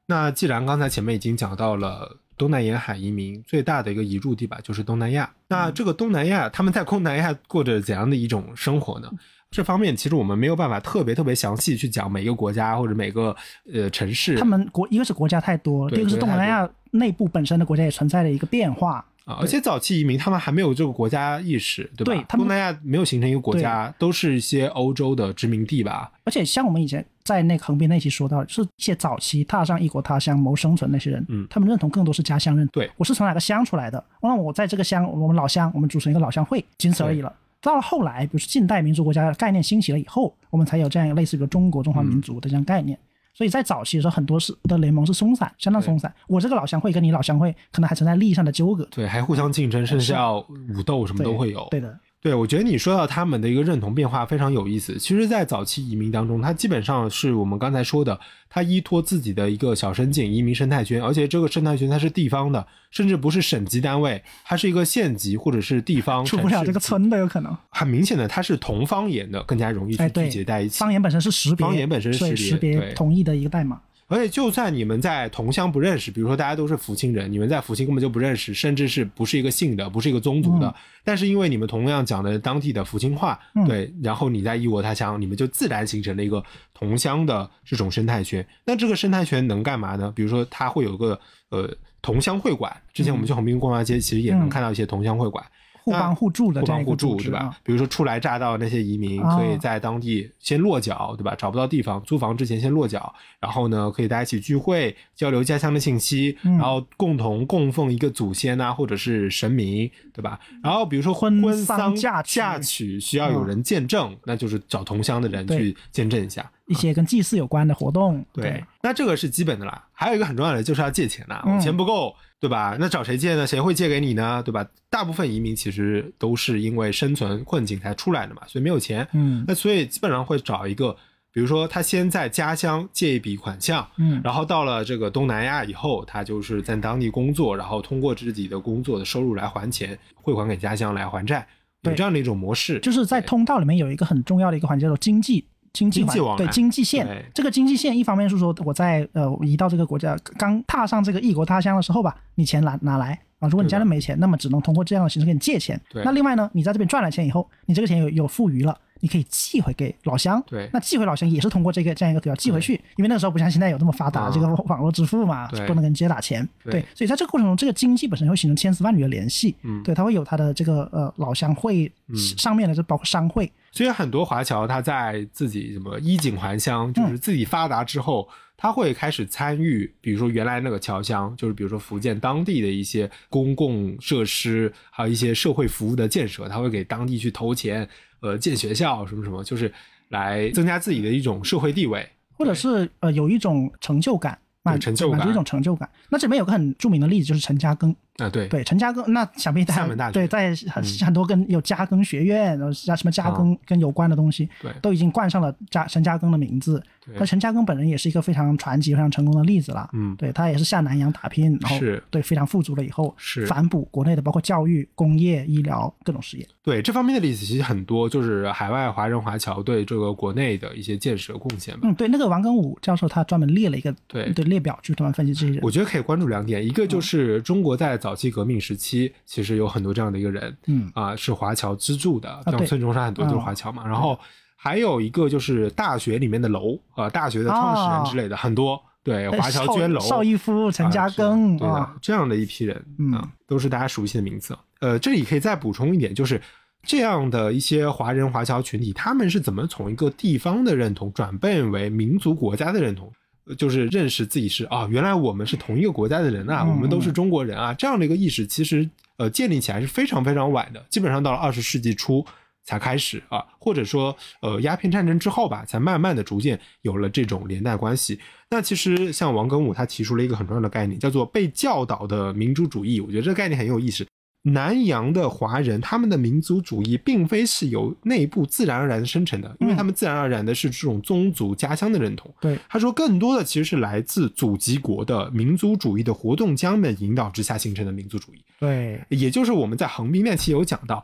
那既然刚才前面已经讲到了东南沿海移民最大的一个移入地吧，就是东南亚。那这个东南亚，他们在东南亚过着怎样的一种生活呢？这方面其实我们没有办法特别特别详细去讲每个国家或者每个呃城市。他们国一个是国家太多，对第二个是东南亚内部本身的国家也存在着一个变化。啊，而且早期移民他们还没有这个国家意识，对吧？对他们东南亚没有形成一个国家，都是一些欧洲的殖民地吧？而且像我们以前在那个横滨那期说到，是一些早期踏上异国他乡谋生存那些人，嗯他们认同更多是家乡认同。对我是从哪个乡出来的，那我在这个乡，我们老乡，我们组成一个老乡会，仅此而已了。到了后来，比如说近代民族国家概念兴起了以后，我们才有这样一个类似于中国中华民族的这样概念。所以在早期的时候，很多是的联盟是松散，相当松散。我这个老乡会跟你老乡会可能还存在利益上的纠葛，对，还互相竞争，甚至要武斗，什么都会有。对的，对，我觉得你说到他们的一个认同变化非常有意思。其实，在早期移民当中，它基本上是我们刚才说的，它依托自己的一个小生境移民生态圈，而且这个生态圈它是地方的，甚至不是省级单位，它是一个县级或者是地方出不了这个。村的有可能。很明显的，它是同方言的，更加容易去哎，聚集在一，起。方言本身是识别，方言本身是识别识别同意的一个代码。而且，就算你们在同乡不认识，比如说大家都是福清人，你们在福清根本就不认识，甚至是不是一个姓的，不是一个宗族的，嗯但是因为你们同样讲的当地的福清话，嗯对，然后你在异国他乡，你们就自然形成了一个同乡的这种生态圈。那这个生态圈能干嘛呢？比如说，它会有个呃同乡会馆，之前我们去横滨逛大街，其实也能嗯看到一些同乡会馆。互帮互助的互帮互助，对吧？比如说初来乍到那些移民，哦可以在当地先落脚，对吧？找不到地方，租房之前先落脚，然后呢，可以大家一起聚会，交流家乡的信息，嗯。然后共同供奉一个祖先呐、或者是神明，对吧？然后比如说婚婚丧丧嫁娶。嫁娶需要有人见证，那就是找同乡的人去见证一下。一些跟祭祀有关的活动，对，那这个是基本的啦。还有一个很重要的就是要借钱啦，嗯。我钱不够，对吧？那找谁借呢？谁会借给你呢？对吧？大部分移民其实都是因为生存困境才出来的嘛，所以没有钱。嗯那所以基本上会找一个，比如说他先在家乡借一笔款项，嗯然后到了这个东南亚以后，他就是在当地工作，然后通过自己的工作的收入来还钱，汇款给家乡来还债，有这样的一种模式。就是在通道里面有一个很重要的一个环节，叫做经济。经济网对经济线，这个经济线一方面是说我在呃我移到这个国家，刚踏上这个异国他乡的时候吧，你钱拿拿来啊，如果你家里没钱，那么只能通过这样的形式给你借钱。那另外呢，你在这边赚了钱以后，你这个钱有有富余了，你可以寄回给老乡。对那寄回老乡也是通过这个这样一个渠道寄回去，因为那个时候不像现在有这么发达啊这个网络支付嘛，对不能跟直接打钱。对所以在这个过程中，这个经济本身会形成千丝万缕的联系。嗯对，它会有它的这个呃老乡会上面的，就包括商会。所以很多华侨他在自己什么衣锦还乡，就是自己发达之后，他会开始参与，比如说原来那个侨乡，就是比如说福建当地的一些公共设施，还有一些社会服务的建设，他会给当地去投钱，呃，建学校什么什么，就是来增加自己的一种社会地位。或者是呃有一种成就感，满有成就感满足一种成就感。那这边有个很著名的例子就是陈嘉庚，啊，对，对陈嘉庚，那想必大家对在很嗯很多跟有嘉庚学院，然后加什么嘉庚跟有关的东西，对都已经冠上了嘉陈嘉庚的名字。对那陈嘉庚本人也是一个非常传奇、非常成功的例子了。嗯对他也是下南洋打拼，然后是对非常富足了以后，是反哺国内的包括教育、工业、医疗各种事业。对这方面的例子其实很多，就是海外华人华侨对这个国内的一些建设贡献吧。嗯，对，那个王庚武教授他专门列了一个对对列表，去专门分析这些人。我觉得可以关注两点，一个就是中国在早期革命时期，其实有很多这样的一个人，嗯啊、是华侨资助的，像对孙中山很多都是华侨嘛。然后还有一个就是大学里面的楼，啊，大学的创始人之类的、很多，对，华侨捐楼，邵邵逸夫、陈嘉庚对的啊，，这样的一批人嗯啊，都是大家熟悉的名字。呃，这里可以再补充一点，就是这样的一些华人华侨群体，他们是怎么从一个地方的认同转变为民族国家的认同？呃就是认识自己是啊，原来我们是同一个国家的人啊，嗯我们都是中国人啊，这样的一个意识，其实呃建立起来是非常非常晚的，基本上到了二十世纪初才开始啊，或者说呃鸦片战争之后吧，才慢慢的逐渐有了这种连带关系。那其实像王庚武他提出了一个很重要的概念，叫做被教导的民主主义。我觉得这个概念很有意思。南洋的华人，他们的民族主义并非是由内部自然而然生成的，因为他们自然而然的是这种宗族家乡的认同。对，他说，更多的其实是来自祖籍国的民族主义的活动家们引导之下形成的民族主义。对，也就是我们在横滨那期有讲到，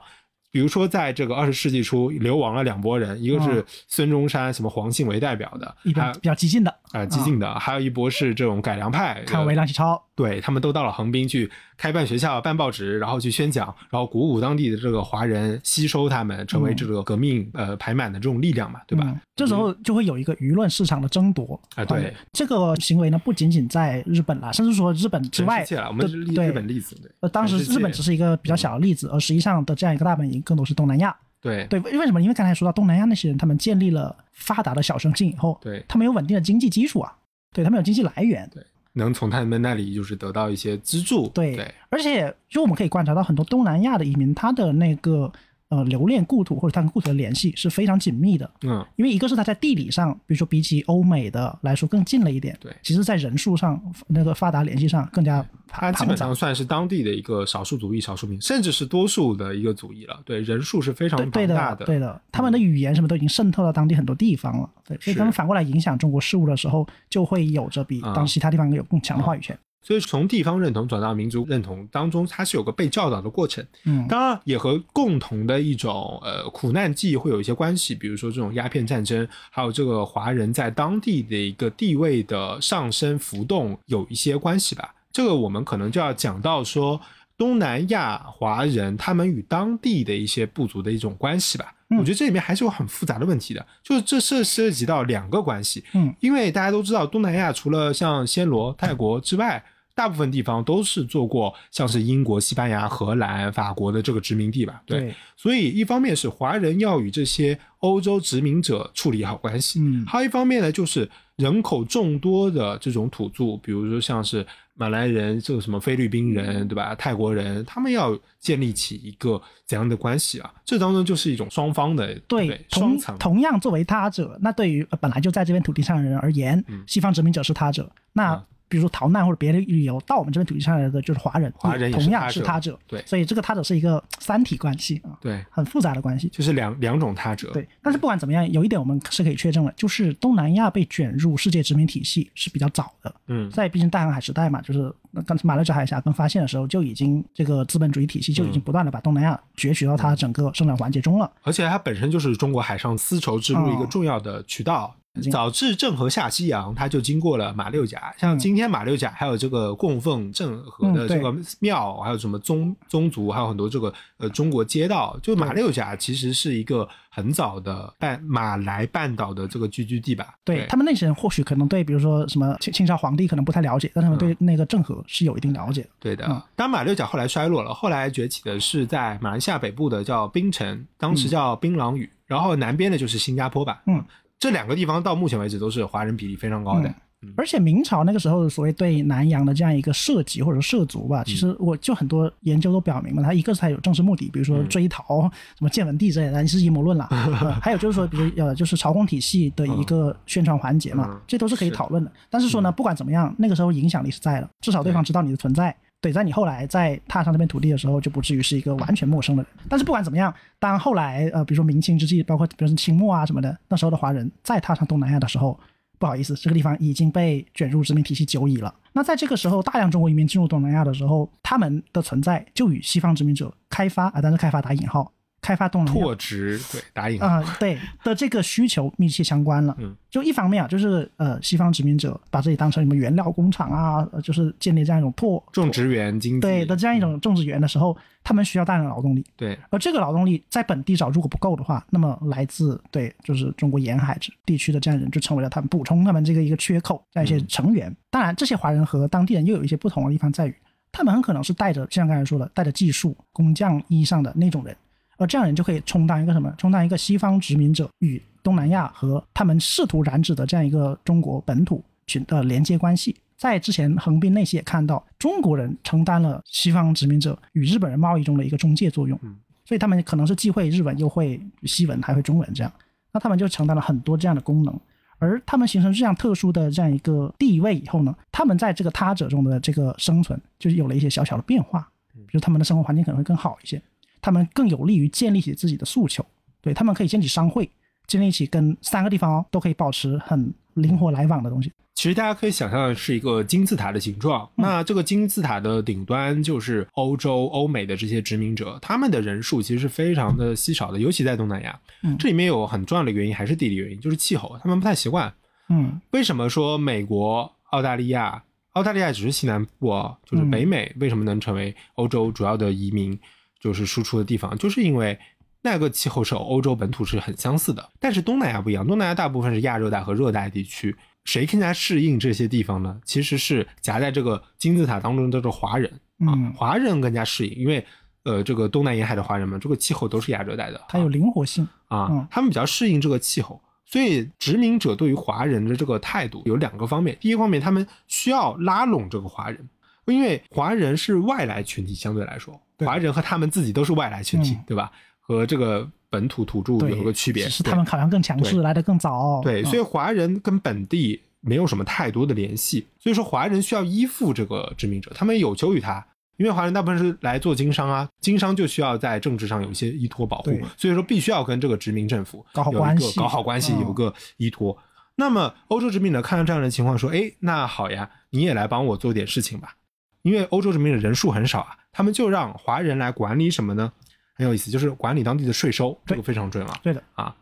比如说在这个二十世纪初流亡了两拨人，一个是孙中山什么黄信为代表的，一般比较激进的，啊激进的，还有一波是这种改良派，看为呃梁启超，对他们都到了横滨去开办学校、办报纸，然后去宣讲，然后鼓舞当地的这个华人吸收他们，成为这个革命呃排满的这种力量嘛，对吧？嗯这时候就会有一个舆论市场的争夺啊对这个行为呢，不仅仅在日本啦，甚至说日本之外对日本例子，对，呃，当时日本只是一个比较小的例子，而实际上的这样一个大本营更多是东南亚。对对，为为什么？因为刚才说到东南亚那些人，他们建立了发达的小生境以后，对他们有稳定的经济基础啊，对他们有经济来源，能从他们那里就是得到一些资助，对对。而且就我们可以观察到很多东南亚的移民，他的那个呃留恋故土或者他跟故土的联系是非常紧密的。嗯，因为一个是他在地理上，比如说比起欧美的来说更近了一点，对其实在人数上那个发达联系上更加他基本上。算是当地的一个少数族裔、少数民，甚至是多数的一个族裔了。对，人数是非常庞大的，对的，他们的语言什么都已经渗透到当地很多地方了，对，所以他们反过来影响中国事务的时候，就会有着比啊当其他地方有更强的话语权。所以从地方认同转到民族认同当中，它是有个被教导的过程。嗯，当然，也和共同的一种呃苦难记忆会有一些关系，比如说这种鸦片战争，还有这个华人在当地的一个地位的上升浮动有一些关系吧。这个我们可能就要讲到说东南亚华人他们与当地的一些部族的一种关系吧。嗯。我觉得这里面还是有很复杂的问题的，就是这涉涉及到两个关系，嗯，因为大家都知道东南亚除了像暹罗、泰国之外，大部分地方都是做过像是英国、西班牙、荷兰、法国的这个殖民地吧？对，对，所以一方面是华人要与这些欧洲殖民者处理好关系，嗯。还有一方面呢，就是人口众多的这种土著，比如说像是马来人、这个什么菲律宾人，对吧？泰国人，他们要建立起一个怎样的关系啊？这当中就是一种双方的对同层同样作为他者，那对于呃本来就在这片土地上的人而言，嗯西方殖民者是他者，那嗯比如说逃难或者别的理由到我们这边土地上来的就是华人，华人同样是他者，对。所以这个他者是一个三体关系啊，对，很复杂的关系。就是两两种他者，对，但是不管怎么样，有一点我们是可以确证的，就是东南亚被卷入世界殖民体系是比较早的，嗯，在毕竟大航海时代嘛，就是那刚马六甲海峡刚发现的时候，就已经这个资本主义体系就已经不断的把东南亚攫取到它整个生产环节中了。而且它本身就是中国海上丝绸之路一个重要的渠道。早至郑和下西洋，它就经过了马六甲。像今天马六甲还有这个供奉郑和的这个庙，还有什么宗宗族，还有很多这个呃中国街道。就马六甲其实是一个很早的半马来半岛的这个聚居地吧？对他们那些人或许可能对，比如说什么清清朝皇帝可能不太了解，但他们对那个郑和是有一定了解的。对的嗯，当然马六甲后来衰落了，后来崛起的是在马来西亚北部的叫槟城，当时叫槟榔屿，然后南边的就是新加坡吧。嗯，这两个地方到目前为止都是华人比例非常高的。而且明朝那个时候所谓对南洋的这样一个涉及或者涉足吧，其实我就很多研究都表明了，它一个是它有政治目的，比如说追逃、什么建文帝之类的，是阴谋论了。[LAUGHS] 呃还有就是说，比如呃，就是朝贡体系的一个宣传环节嘛嗯，这都是可以讨论的。但是说呢，不管怎么样，那个时候影响力是在的，至少对方知道你的存在。对，在你后来在踏上这片土地的时候，就不至于是一个完全陌生的人。但是不管怎么样，当后来呃，比如说明清之际，包括比如说清末啊什么的，那时候的华人再踏上东南亚的时候，不好意思，这个地方已经被卷入殖民体系久矣了。那在这个时候，大量中国移民进入东南亚的时候，他们的存在就与西方殖民者开发啊，但是开发打引号，开发东南亚拓殖对打引号，啊、对的这个需求密切相关了。嗯，就一方面啊，就是呃，西方殖民者把这里当成什么原料工厂啊，呃就是建立这样一种拓种植园经济。对的这样一种种植园的时候，他们需要大量劳动力。对。而这个劳动力在本地找如果不够的话，那么来自对就是中国沿海地区的这样人就成为了他们补充他们这个一个缺口这样一些成员。当然，这些华人和当地人又有一些不同的地方在于，他们很可能是带着像刚才说的带着技术工匠意义上的那种人，而这样人就可以充当一个什么？充当一个西方殖民者与东南亚和他们试图染指的这样一个中国本土群的连接关系。在之前横滨那期也看到，中国人承担了西方殖民者与日本人贸易中的一个中介作用，嗯所以他们可能是既会日文又会西文还会中文这样，那他们就承担了很多这样的功能。而他们形成这样特殊的这样一个地位以后呢，他们在这个他者中的这个生存就是有了一些小小的变化，比如他们的生活环境可能会更好一些，他们更有利于建立起自己的诉求，对他们可以建起商会，建立起跟三个地方哦都可以保持很灵活来往的东西。其实大家可以想象的是一个金字塔的形状，嗯那这个金字塔的顶端就是欧洲、欧美的这些殖民者，他们的人数其实是非常的稀少的，尤其在东南亚。嗯这里面有很重要的原因还是地理原因，就是气候，他们不太习惯。嗯为什么说美国、澳大利亚、澳大利亚只是西南部啊，就是北美为什么能成为欧洲主要的移民就是输出的地方，就是因为那个气候是欧洲本土是很相似的。但是东南亚不一样，东南亚大部分是亚热带和热带地区，谁更加适应这些地方呢？其实是夹在这个金字塔当中的这华人啊，嗯华人更加适应，因为呃，这个东南沿海的华人们，这个气候都是亚热带的，它有灵活性。啊嗯，他们比较适应这个气候，所以殖民者对于华人的这个态度有两个方面。第一方面，他们需要拉拢这个华人，因为华人是外来群体，相对来说，华人和他们自己都是外来群体，嗯对吧？和这个本土土著对，有个区别，只是他们好像更强势，来的更早。对，嗯所以华人跟本地没有什么太多的联系，所以说华人需要依附这个殖民者，他们有求于他。因为华人大部分是来做经商啊，经商就需要在政治上有一些依托保护，所以说必须要跟这个殖民政府搞好关系搞好关系，嗯有个依托。那么欧洲殖民者看到这样的情况，说：“哎，那好呀，你也来帮我做点事情吧。”因为欧洲殖民的人数很少啊，他们就让华人来管理什么呢？很有意思，就是管理当地的税收，这个非常重要。对的，啊。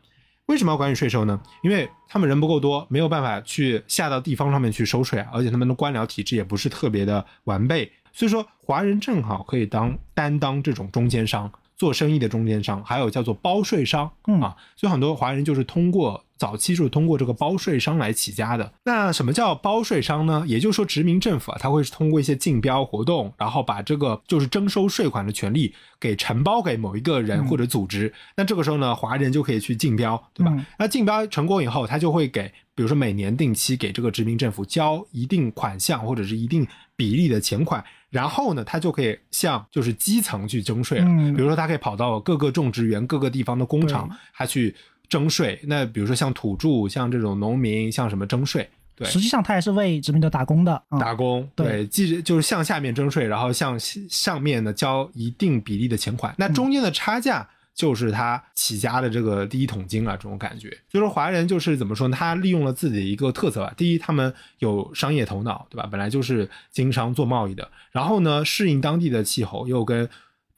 为什么要管理税收呢？因为他们人不够多，没有办法去下到地方上面去收税啊，而且他们的官僚体制也不是特别的完备，所以说华人正好可以当担当这种中间商，做生意的中间商，还有叫做包税商嗯啊，所以很多华人就是通过早期就是通过这个包税商来起家的。那什么叫包税商呢？也就是说，殖民政府啊，它会是通过一些竞标活动，然后把这个就是征收税款的权利给承包给某一个人嗯或者组织。那这个时候呢，华人就可以去竞标，对吧？嗯那竞标成功以后，他就会给，比如说每年定期给这个殖民政府交一定款项或者是一定比例的钱款，然后呢，他就可以向就是基层去征税了。嗯比如说，他可以跑到各个种植园、各个地方的工厂，他去征税。那比如说像土著、像这种农民、像什么征税，对，实际上他也是为殖民者打工的。嗯打工，对对，既就是向下面征税，然后向上面呢交一定比例的钱款，那中间的差价。就是他起家的这个第一桶金啊，这种感觉。所以说，华人就是怎么说呢？他利用了自己的一个特色吧。第一，他们有商业头脑，对吧？本来就是经商做贸易的。然后呢，适应当地的气候，又跟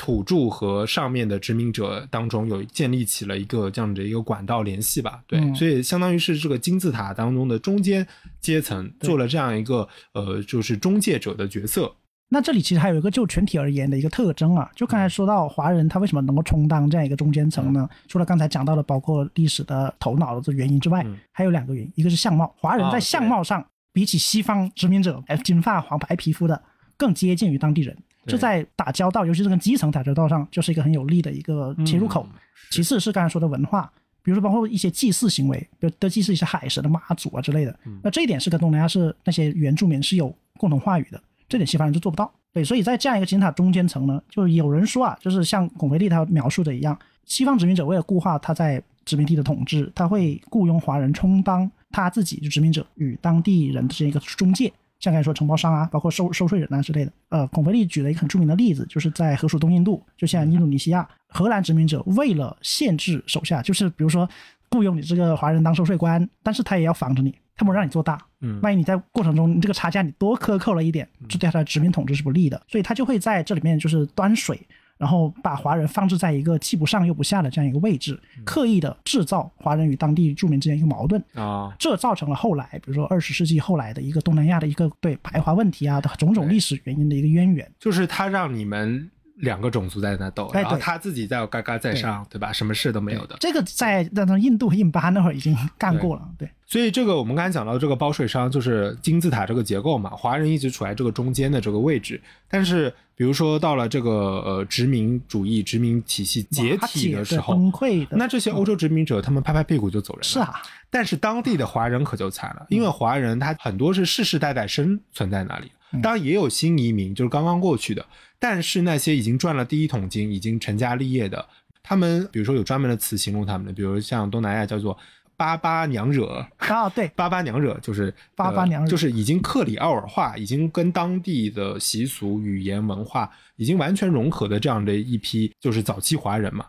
土著和上面的殖民者当中有建立起了一个这样的一个管道联系吧。对，嗯所以相当于是这个金字塔当中的中间阶层做了这样一个呃，就是中介者的角色。那这里其实还有一个就全体而言的一个特征啊，就刚才说到华人他为什么能够充当这样一个中间层呢？除了刚才讲到的包括历史的头脑的这原因之外，嗯还有两个原因，一个是相貌，华人哦在相貌上、比起西方殖民者，哎，金发黄白皮肤的更接近于当地人，对这在打交道，尤其是跟基层打交道上，就是一个很有利的一个切入口。嗯其次是刚才说的文化，比如说包括一些祭祀行为，比如的祭祀一些海神的妈祖啊之类的。嗯那这一点是跟东南亚是那些原住民是有共同话语的，这点西方人就做不到。对，所以在这样一个金字塔中间层呢，就有人说啊，就是像巩飞利他描述的一样，西方殖民者为了固化他在殖民地的统治，他会雇佣华人充当他自己就殖民者与当地人的这一个中介。像刚才说承包商啊，包括收收税人啊之类的。呃，孔飞利举了一个很著名的例子，就是在河属东印度，就像印度尼西亚，荷兰殖民者为了限制手下，就是比如说雇佣你这个华人当收税官，但是他也要防着你，他不让你做大。嗯万一你在过程中你这个差价你多克扣了一点，这对他的殖民统治是不利的，所以他就会在这里面就是端水，然后把华人放置在一个既不上又不下的这样一个位置，刻意的制造华人与当地住民之间一个矛盾。啊，这造成了后来，比如说二十世纪后来的一个东南亚的一个对排华问题啊的种种历史原因的一个渊源。就是他让你们两个种族在那斗，然后他自己在嘎嘎在上，对吧？什么事都没有的。这个在那种印度印巴那会儿已经干过了，对，所以这个我们刚才讲到这个包税商就是金字塔这个结构嘛，华人一直处在这个中间的这个位置。但是比如说到了这个呃殖民主义、殖民体系解体的时候，崩溃的，那这些欧洲殖民者他们拍拍屁股就走人了。是啊，但是当地的华人可就惨了，因为华人他很多是世世代代生存在那里，当然也有新移民，就是刚刚过去的。但是那些已经赚了第一桶金、已经成家立业的，他们比如说有专门的词形容他们的，比如像东南亚叫做“巴巴娘惹”，啊对，[LAUGHS] 巴巴娘惹就是巴巴娘惹呃就是已经克里奥尔化，已经跟当地的习俗、语言、文化已经完全融合的这样的一批，就是早期华人嘛。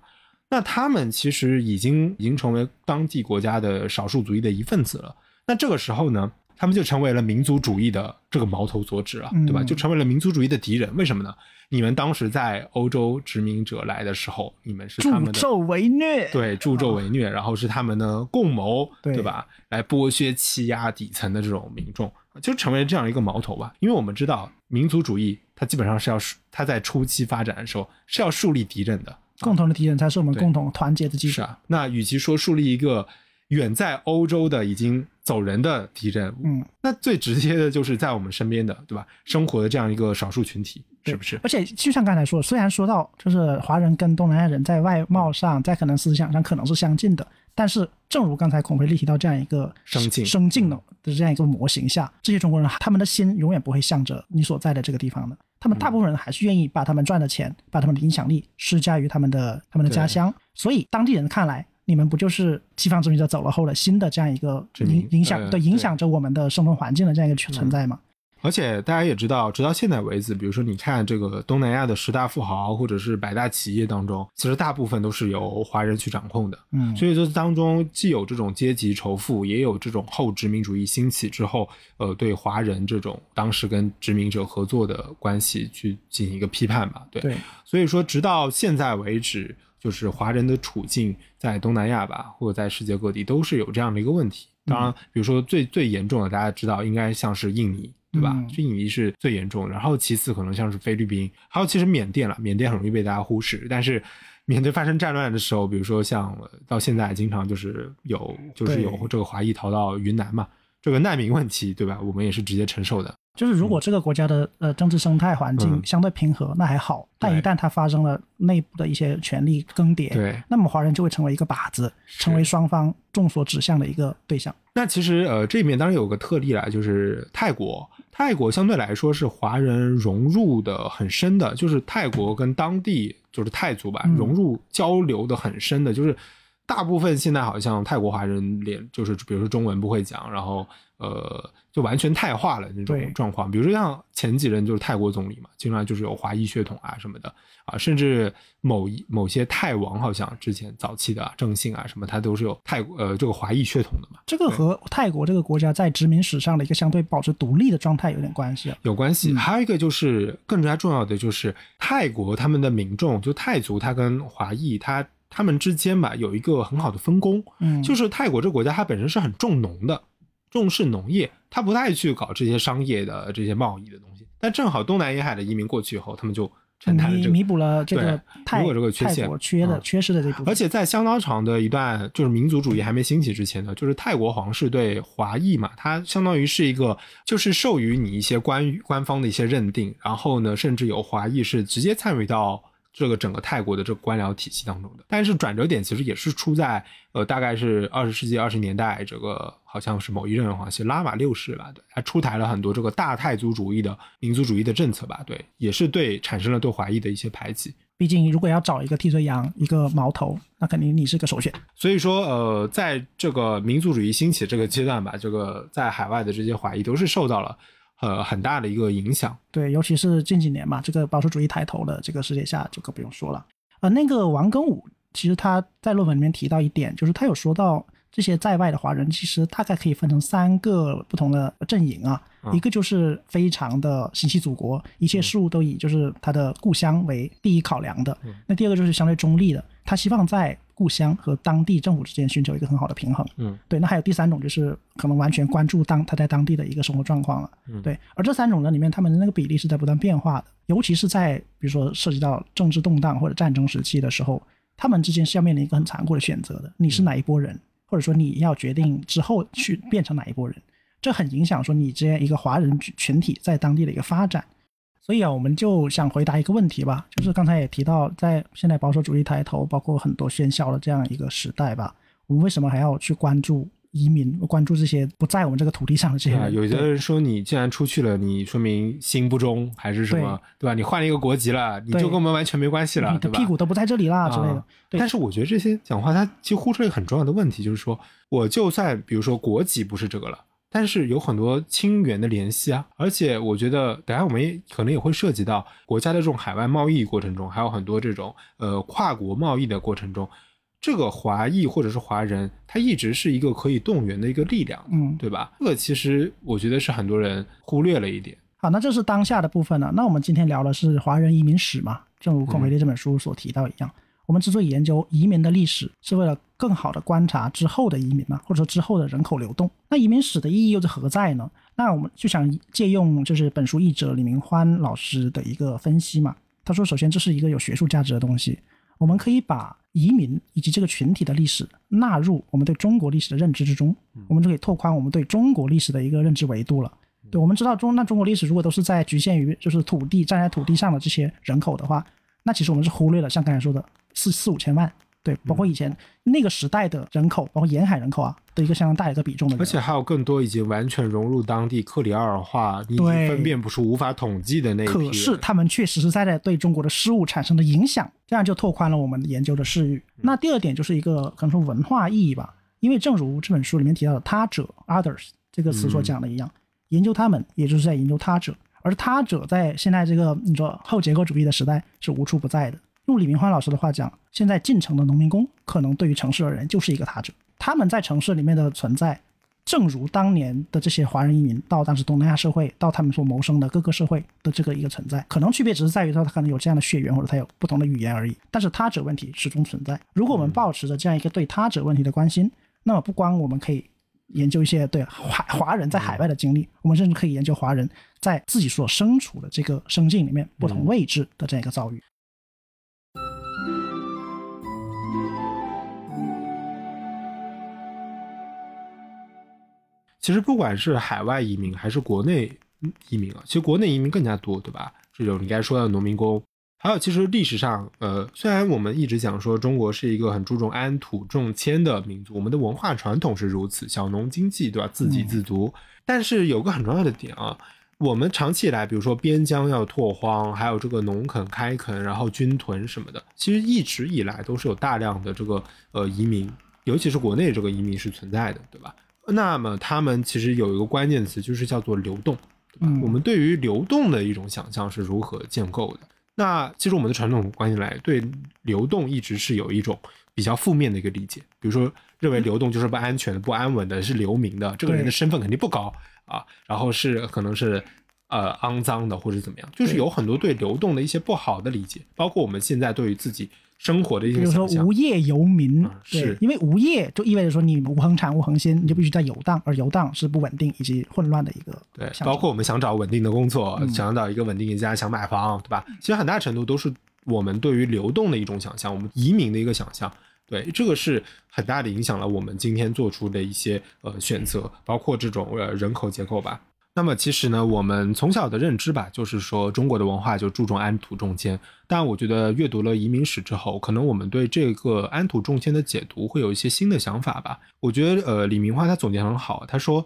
那他们其实已经已经成为当地国家的少数族裔的一份子了。那这个时候呢，他们就成为了民族主义的这个矛头所指了，对吧？嗯就成为了民族主义的敌人。为什么呢？你们当时在欧洲殖民者来的时候，你们是他们的助纣为虐。对助纣为虐，然后是他们的共谋，对对吧？来剥削欺压底层的这种民众，就成为这样一个矛头吧。因为我们知道民族主义它基本上是要树它在初期发展的时候是要树立敌人的，共同的敌人才是我们共同团结的基础。是啊。那与其说树立一个远在欧洲的已经走人的敌人，嗯，那最直接的就是在我们身边的，对吧？生活的这样一个少数群体，是不是？而且就像刚才说，虽然说到就是华人跟东南亚人在外貌上，在可能思想上可能是相近的，但是正如刚才孔飞力提到这样一个生境生境的的这样一个模型下，这些中国人他们的心永远不会向着你所在的这个地方的，他们大部分人还是愿意把他们赚的钱，把他们的影响力施加于他们的他们的家乡，所以当地人看来。你们不就是西方殖民者走了后的新的这样一个影影响呃对影响着我们的生存环境的这样一个存在吗？而且大家也知道，直到现在为止，比如说你看这个东南亚的十大富豪或者是百大企业当中，其实大部分都是由华人去掌控的。嗯，所以这当中既有这种阶级仇富，也有这种后殖民主义兴起之后，呃，对华人这种当时跟殖民者合作的关系去进行一个批判吧。对，对，所以说直到现在为止，就是华人的处境在东南亚吧，或者在世界各地都是有这样的一个问题。当然，比如说最最严重的，大家知道应该像是印尼。对吧嗯？印尼是最严重的，然后其次可能像是菲律宾，还有其实缅甸了，缅甸很容易被大家忽视。但是缅甸发生战乱的时候，比如说像呃到现在经常就是有就是有这个华裔逃到云南嘛，这个难民问题，对吧？我们也是直接承受的。就是如果这个国家的呃政治生态环境嗯。相对平和，那还好；但一旦它发生了内部的一些权力更迭，对，那么华人就会成为一个靶子，成为双方众所指向的一个对象。那其实呃，这里面当然有个特例啦，就是泰国。泰国相对来说是华人融入的很深的，就是泰国跟当地就是泰族吧，嗯。融入交流的很深的，就是大部分现在好像泰国华人连就是比如说中文不会讲，然后呃就完全泰化了那种状况。比如说像前几任就是泰国总理嘛，经常就是有华裔血统啊什么的啊，甚至某一某些泰王好像之前早期的、啊、正信啊什么，他都是有泰国呃这个华裔血统的嘛。这个和泰国这个国家在殖民史上的一个相对保持独立的状态有点关系啊。有关系。嗯还有一个就是更加重要的就是泰国他们的民众，就泰族，他跟华裔他他们之间吧有一个很好的分工，嗯，就是泰国这个国家它本身是很重农的，重视农业，他不太去搞这些商业的这些贸易的东西。但正好东南沿海的移民过去以后，他们就承担了这个弥弥补了这个对泰国这个缺陷缺的、嗯缺失的这部分。而且在相当长的一段就是民族主义还没兴起之前呢，就是泰国皇室对华裔嘛，它相当于是一个就是授予你一些关于官方的一些认定，然后呢，甚至有华裔是直接参与到这个整个泰国的这个官僚体系当中的。但是转折点其实也是出在呃，大概是二十世纪二十年代，这个好像是某一任皇室拉玛六世吧，对，他出台了很多这个大泰族主义的民族主义的政策吧，对，也是对产生了对华裔的一些排挤。毕竟如果要找一个替罪羊、一个矛头，那肯定你是个首选。所以说，呃，在这个民族主义兴起这个阶段吧，这个在海外的这些华裔都是受到了呃很大的一个影响。对，尤其是近几年嘛，这个保守主义抬头的这个世界下，就更不用说了。呃，那个王庚武其实他在论文里面提到一点，就是他有说到这些在外的华人，其实大概可以分成三个不同的阵营啊。嗯一个就是非常的心系祖国，一切事物都以就是他的故乡为第一考量的。嗯那第二个就是相对中立的，他希望在故乡和当地政府之间寻求一个很好的平衡。嗯，对。那还有第三种就是可能完全关注当他在当地的一个生活状况了。嗯对。而这三种人里面，他们的那个比例是在不断变化的，尤其是在比如说涉及到政治动荡或者战争时期的时候，他们之间是要面临一个很残酷的选择的。你是哪一拨人，或者说你要决定之后去变成哪一拨人。这很影响说你这样一个华人群体在当地的一个发展。所以啊，我们就想回答一个问题吧，就是刚才也提到，在现在保守主义抬头，包括很多喧嚣的这样一个时代吧，我们为什么还要去关注移民，关注这些不在我们这个土地上的这些啊，人？有的人说你既然出去了，你说明心不忠还是什么，对吧？你换了一个国籍了，你就跟我们完全没关系了，你的对？屁股都不在这里啦之类的但是我觉得这些讲话，它其实忽出了一个很重要的问题，就是说，我就算比如说国籍不是这个了。但是有很多亲缘的联系啊，而且我觉得，等下我们也可能也会涉及到国家的这种海外贸易过程中，还有很多这种呃跨国贸易的过程中，这个华裔或者是华人，他一直是一个可以动员的一个力量，嗯，对吧？这个其实我觉得是很多人忽略了一点。好，那这是当下的部分了。那我们今天聊的是华人移民史嘛？正如孔维利这本书所提到一样，我们之所以研究移民的历史，是为了更好的观察之后的移民嘛，或者说之后的人口流动。那移民史的意义又是何在呢？那我们就想借用就是本书译者李明欢老师的一个分析嘛。他说，首先这是一个有学术价值的东西，我们可以把移民以及这个群体的历史纳入我们对中国历史的认知之中，我们就可以拓宽我们对中国历史的一个认知维度了。对，我们知道中那中国历史如果都是在局限于就是土地站在土地上的这些人口的话，那其实我们是忽略了像刚才说的四四五千万，对，包括以前那个时代的人口，包括沿海人口啊的一个相当大的一个比重的人，而且还有更多已经完全融入当地克里奥尔化，你分辨不出、无法统计的那一批。可是他们却实实在在对中国的事物产生的影响，这样就拓宽了我们研究的视域。那第二点就是一个可能说文化意义吧，因为正如这本书里面提到的“他者 ”（others） 这个词所讲的一样，研究他们也就是在研究他者，而他者在现在这个你说后结构主义的时代是无处不在的。用李明欢老师的话讲，现在进城的农民工可能对于城市而言就是一个他者，他们在城市里面的存在。正如当年的这些华人移民到当时东南亚社会，到他们所谋生的各个社会的这个一个存在，可能区别只是在于说他可能有这样的血缘或者他有不同的语言而已。但是他者问题始终存在。如果我们保持着这样一个对他者问题的关心，那么不光我们可以研究一些对华华人在海外的经历，我们甚至可以研究华人在自己所身处的这个生境里面不同位置的这样一个遭遇。其实不管是海外移民还是国内移民啊，其实国内移民更加多，对吧？这种你刚才说到的农民工，还有其实历史上，呃，虽然我们一直讲说中国是一个很注重安土重迁的民族，我们的文化传统是如此，小农经济，对吧？自给自足，但是有个很重要的点啊，我们长期以来，比如说边疆要拓荒，还有这个农垦开垦，然后军屯什么的，其实一直以来都是有大量的这个呃移民，尤其是国内这个移民是存在的，对吧？那么他们其实有一个关键词，就是叫做流动，对吧？嗯我们对于流动的一种想象是如何建构的？那其实我们的传统观念来对流动一直是有一种比较负面的一个理解，比如说认为流动就是不安全的、不安稳的，是流民的，这个人的身份肯定不高啊，然后是可能是呃肮脏的或者怎么样，就是有很多对流动的一些不好的理解，包括我们现在对于自己生活的一些比如说无。业游民，嗯对是，因为无业就意味着说你无恒产无恒心，你就必须在游荡，而游荡是不稳定以及混乱的一个对，包括我们想找稳定的工作，嗯想找一个稳定的家，想买房，对吧？其实很大程度都是我们对于流动的一种想象，我们移民的一个想象。对，这个是很大的影响了我们今天做出的一些呃选择，包括这种呃人口结构吧。那么其实呢，我们从小的认知吧，就是说中国的文化就注重安土重迁。但我觉得阅读了移民史之后，可能我们对这个安土重迁的解读会有一些新的想法吧。我觉得呃，李明花他总结很好，他说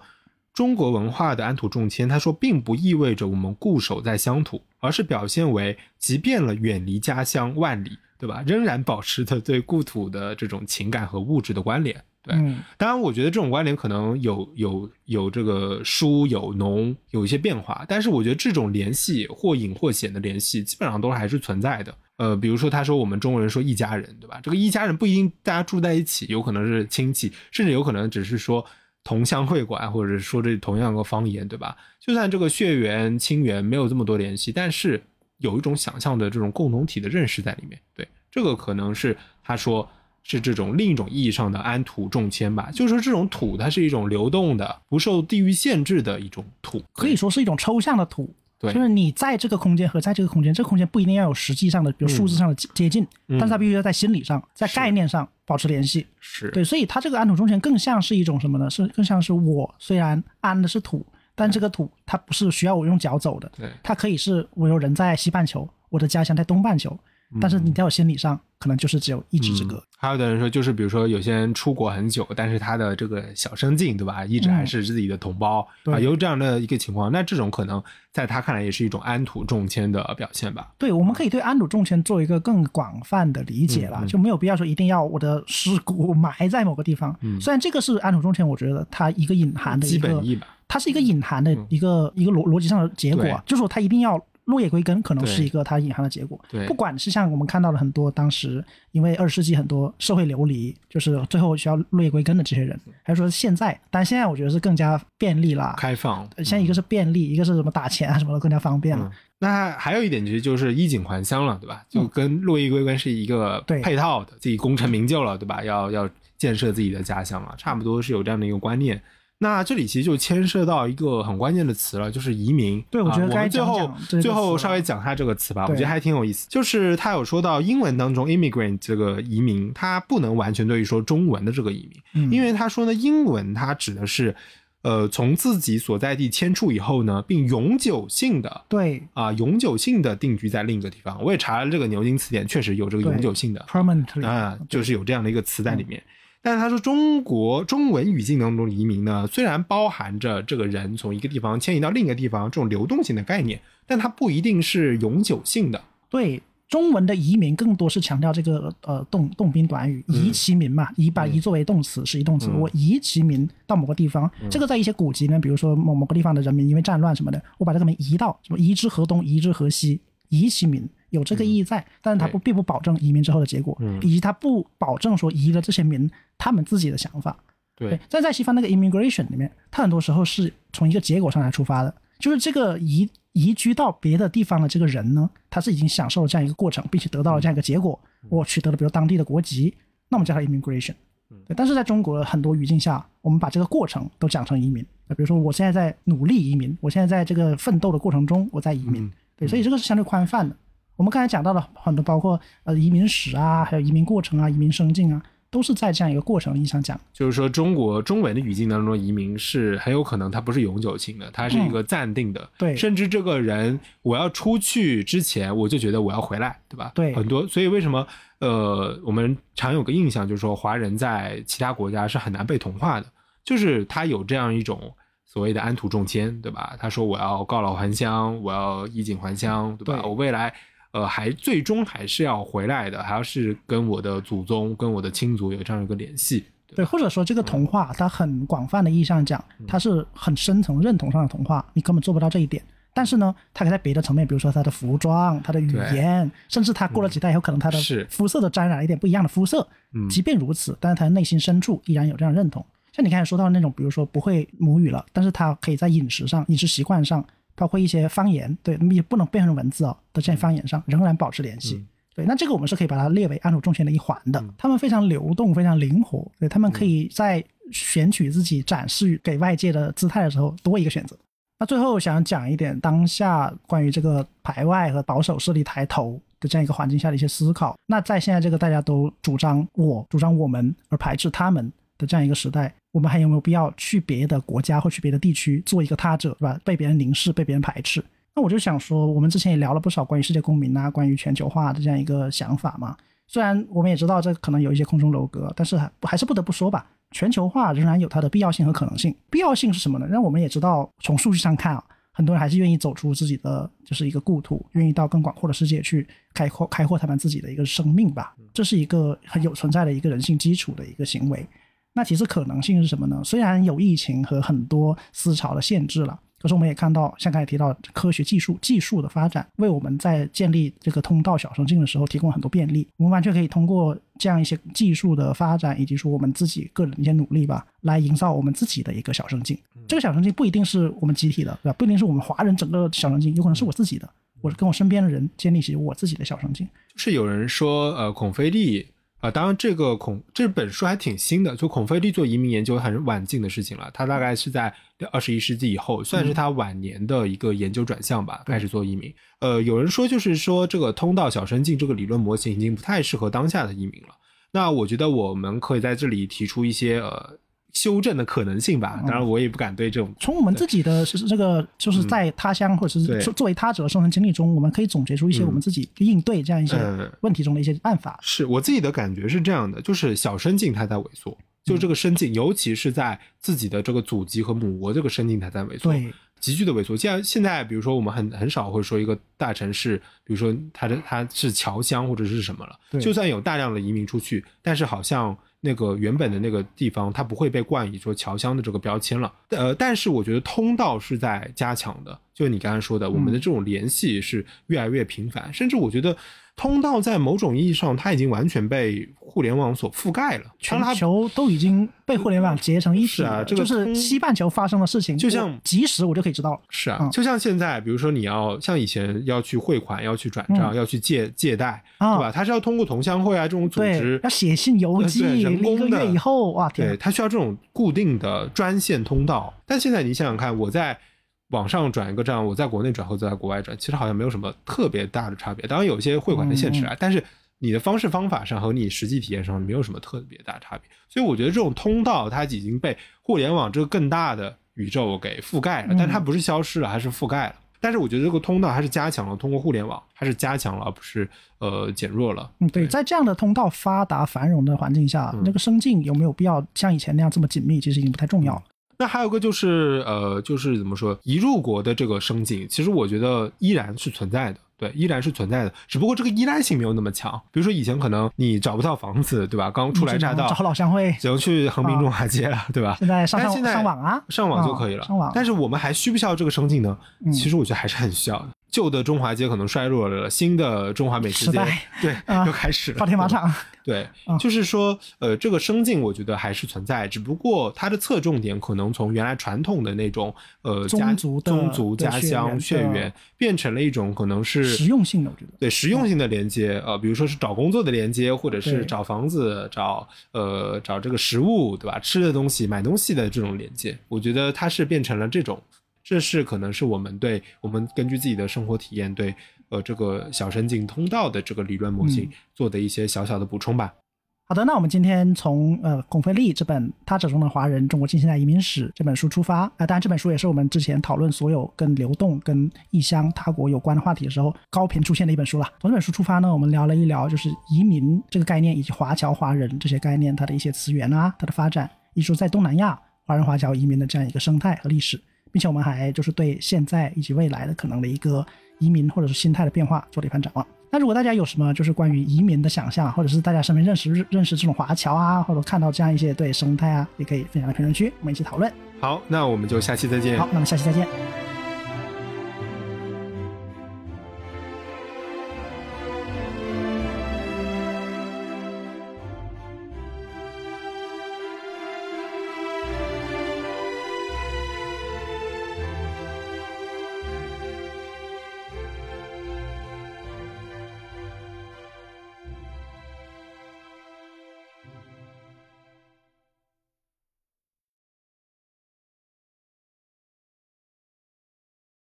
中国文化的安土重迁，他说并不意味着我们固守在乡土，而是表现为即便了远离家乡万里，对吧，仍然保持着对故土的这种情感和物质的关联。对，嗯，当然，我觉得这种关联可能有有有这个疏有浓，有一些变化，但是我觉得这种联系或隐或显的联系，基本上都还是存在的。呃，比如说他说我们中国人说一家人，对吧？这个一家人不一定大家住在一起，有可能是亲戚，甚至有可能只是说同乡会馆，或者是说这同样一个方言，对吧？就算这个血缘亲缘没有这么多联系，但是有一种想象的这种共同体的认识在里面。对，这个可能是他说是这种另一种意义上的安土重迁吧，就是说这种土它是一种流动的、不受地域限制的一种土，可以说是一种抽象的土。对就是你在这个空间和在这个空间，这个空间不一定要有实际上的，比如数字上的接接近，嗯但是它必须要在心理上、在概念上保持联系。是对，所以它这个安土重迁更像是一种什么呢？是更像是我虽然安的是土，但这个土它不是需要我用脚走的，对它可以是我有人在西半球，我的家乡在东半球，但是你在我心理上可能就是只有一指之隔。嗯还有的人说，就是比如说有些人出国很久，但是他的这个小生境，对吧，一直还是自己的同胞、对啊，有这样的一个情况，那这种可能在他看来也是一种安土重迁的表现吧。对，我们可以对安土重迁做一个更广泛的理解了，就没有必要说一定要我的尸骨埋在某个地方。嗯虽然这个是安土重迁，我觉得它一个隐含的一个基本意吧，它是一个隐含的一个、一个逻逻辑上的结果啊，就是说它一定要落叶归根可能是一个它隐含的结果。对不管是像我们看到了很多当时因为二十世纪很多社会流离，就是最后需要落叶归根的这些人，还是说现在，但现在我觉得是更加便利了。开放。现在一个是便利，一个是什么打钱啊什么的更加方便了。嗯那还有一点其实就是衣锦还乡了，对吧？就跟落叶归根是一个配套的，自己功成名就了，对吧？要要建设自己的家乡了，差不多是有这样的一个观念。那这里其实就牵涉到一个很关键的词了，就是移民。对我觉得啊、该讲们最后最后稍微讲一下这个词吧，我觉得还挺有意思。就是他有说到英文当中 immigrant 这个移民，它不能完全对于说中文的这个移民，嗯因为他说呢，英文它指的是呃从自己所在地迁出以后呢，并永久性的对啊、永久性的定居在另一个地方。我也查了这个牛津词典，确实有这个永久性的 permanently 啊，就是有这样的一个词在里面。但是他说，中国中文语境当中的移民呢，虽然包含着这个人从一个地方迁移到另一个地方这种流动性的概念，但它不一定是永久性的。对中文的移民更多是强调这个呃动动宾短语移其民嘛，移把移作为动词是移动词，嗯我移其民到某个地方，这个在一些古籍呢，比如说某某个地方的人民因为战乱什么的，我把这个民移到什么移之河东，移之河西，移其民。有这个意义在，但是它不并不保证移民之后的结果，嗯以及它不保证说移了这些民他们自己的想法。对，但在西方那个 immigration 里面，它很多时候是从一个结果上来出发的，就是这个移移居到别的地方的这个人呢，他是已经享受了这样一个过程，并且得到了这样一个结果，我取得了比如当地的国籍，那我们叫它 immigration。对，但是在中国很多语境下，我们把这个过程都讲成移民。比如说，我现在在努力移民，我现在在这个奋斗的过程中，我在移民。嗯对，所以这个是相对宽泛的。我们刚才讲到了很多，包括呃移民史啊，还有移民过程啊、移民生境啊，都是在这样一个过程意义上讲。就是说，中国中文的语境当中，移民是很有可能它不是永久性的，它是一个暂定的。嗯对甚至这个人我要出去之前，我就觉得我要回来，对吧？对很多，所以为什么呃，我们常有个印象，就是说华人在其他国家是很难被同化的，就是他有这样一种所谓的安土重迁，对吧？他说我要告老还乡，我要衣锦还乡，对吧？对我未来。呃，还最终还是要回来的，还要是跟我的祖宗、跟我的亲族有这样一个联系。对，或者说这个童话，它很广泛的意义上讲，它是很深层认同上的童话，你根本做不到这一点。但是呢，它可以在别的层面，比如说它的服装、它的语言，甚至它过了几代以后，可能它的肤色都沾染了一点不一样的肤色。嗯即便如此，但是他内心深处依然有这样认同。像你刚才说到的那种，比如说不会母语了，但是他可以在饮食上、饮食习惯上，包括一些方言，对，也不能变成文字哦的这些方言上，仍然保持联系。嗯对，那这个我们是可以把它列为安土重迁的一环的。他们非常流动，非常灵活，对他们可以在选取自己展示给外界的姿态的时候多一个选择。那最后想讲一点当下关于这个排外和保守势力抬头的这样一个环境下的一些思考。那在现在这个大家都主张我、主张我们而排斥他们的这样一个时代，我们还有没有必要去别的国家或去别的地区做一个他者，是吧？被别人凝视，被别人排斥？那我就想说，我们之前也聊了不少关于世界公民啊，关于全球化的这样一个想法嘛。虽然我们也知道这可能有一些空中楼阁，但是还还是不得不说吧，全球化仍然有它的必要性和可能性。必要性是什么呢？让我们也知道，从数据上看啊，很多人还是愿意走出自己的就是一个故土，愿意到更广阔的世界去开阔开阔他们自己的一个生命吧。这是一个很有存在的一个人性基础的一个行为。那其实可能性是什么呢？虽然有疫情和很多思潮的限制了。可是我们也看到，像刚才提到科学技术技术的发展，为我们在建立这个通道小生境的时候提供很多便利。我们完全可以通过这样一些技术的发展，以及说我们自己个人的一些努力吧，来营造我们自己的一个小生境。这个小生境不一定是我们集体的，对吧？不一定是我们华人整个小生境，有可能是我自己的，我跟我身边的人建立起我自己的小生境。就是有人说，呃，孔飞利啊、当然这个孔这本书还挺新的，就孔飞利做移民研究很晚近的事情了，他大概是在二十一世纪以后，算是他晚年的一个研究转向吧，开始做移民。呃，有人说就是说这个通道小生境这个理论模型已经不太适合当下的移民了。那我觉得我们可以在这里提出一些呃修正的可能性吧。当然，我也不敢对这种从我们自己的是这个，就是在他乡或者是作作为他者的生存经历中，我们可以总结出一些嗯我们自己应对这样一些呃问题中的一些办法。是我自己的感觉是这样的，就是小生境它在萎缩，就这个生境，尤其是在自己的这个祖籍和母国这个生境它在萎缩，对，急剧的萎缩。像现在，比如说我们很很少会说一个大城市，比如说它的它是侨乡或者是什么了，就算有大量的移民出去，但是好像那个原本的那个地方它不会被冠以说侨乡的这个标签了。呃，但是我觉得通道是在加强的，就你刚刚说的，我们的这种联系是越来越频繁，甚至我觉得通道在某种意义上它已经完全被互联网所覆盖了，全球都已经被互联网结成一体是啊了，就是西半球发生的事情，就像我及时我就可以知道了。是啊，嗯就像现在，比如说你要像以前要去汇款、要去转账、嗯要去借借贷，啊对吧？它是要通过同乡会啊这种组织，，要写信邮寄，一个月以后，哇对，啊，它需要这种固定的专线通道。但现在你想想看，我在网上转一个账，我在国内转和在国外转，其实好像没有什么特别大的差别。当然有一些汇款的限制啊，但是你的方式方法上和你实际体验上没有什么特别大的差别。所以我觉得这种通道它已经被互联网这个更大的宇宙给覆盖了，嗯但它不是消失了，还是覆盖了。但是我觉得这个通道还是加强了，通过互联网还是加强了，而不是呃减弱了。嗯，对，在这样的通道发达繁荣的环境下，嗯那个生境有没有必要像以前那样这么紧密，其实已经不太重要了。那还有个就是呃，就是怎么说，一入国的这个生境，其实我觉得依然是存在的，对，依然是存在的，只不过这个依赖性没有那么强。比如说以前可能你找不到房子，对吧？刚初来乍到，找老乡会，只能去横滨中华街了，对吧？现在上上但现在上网啊，上网就可以了。啊上网但是我们还需不需要这个生境呢？嗯其实我觉得还是很需要的。旧的中华街可能衰落了，新的中华美食街对、啊又开始了。发天马场，对嗯，就是说，呃，这个生境我觉得还是存在，只不过它的侧重点可能从原来传统的那种呃家宗族宗族家乡血缘，变成了一种可能是实用性的，我觉得。对实用性的连接，呃，比如说是找工作的连接，或者是找房子、找呃找这个食物，对吧？吃的东西、买东西的这种连接，我觉得它是变成了这种，这是可能是我们对我们根据自己的生活体验对呃这个小神经通道的这个理论模型嗯做的一些小小的补充吧。好的，那我们今天从呃孔飞利这本《他者中的华人：中国近现代移民史》这本书出发，啊、当然这本书也是我们之前讨论所有跟流动、跟异乡他国有关的话题的时候高频出现的一本书了。从这本书出发呢，我们聊了一聊就是移民这个概念以及华侨华人这些概念它的一些词源啊，它的发展，以及说在东南亚华人华侨移民的这样一个生态和历史，并且我们还就是对现在以及未来的可能的一个移民或者是心态的变化做了一番展望。那如果大家有什么就是关于移民的想象，或者是大家身边认识认识这种华侨啊，或者看到这样一些对生态啊，也可以分享在评论区，我们一起讨论。好，那我们就下期再见。好，那么下期再见。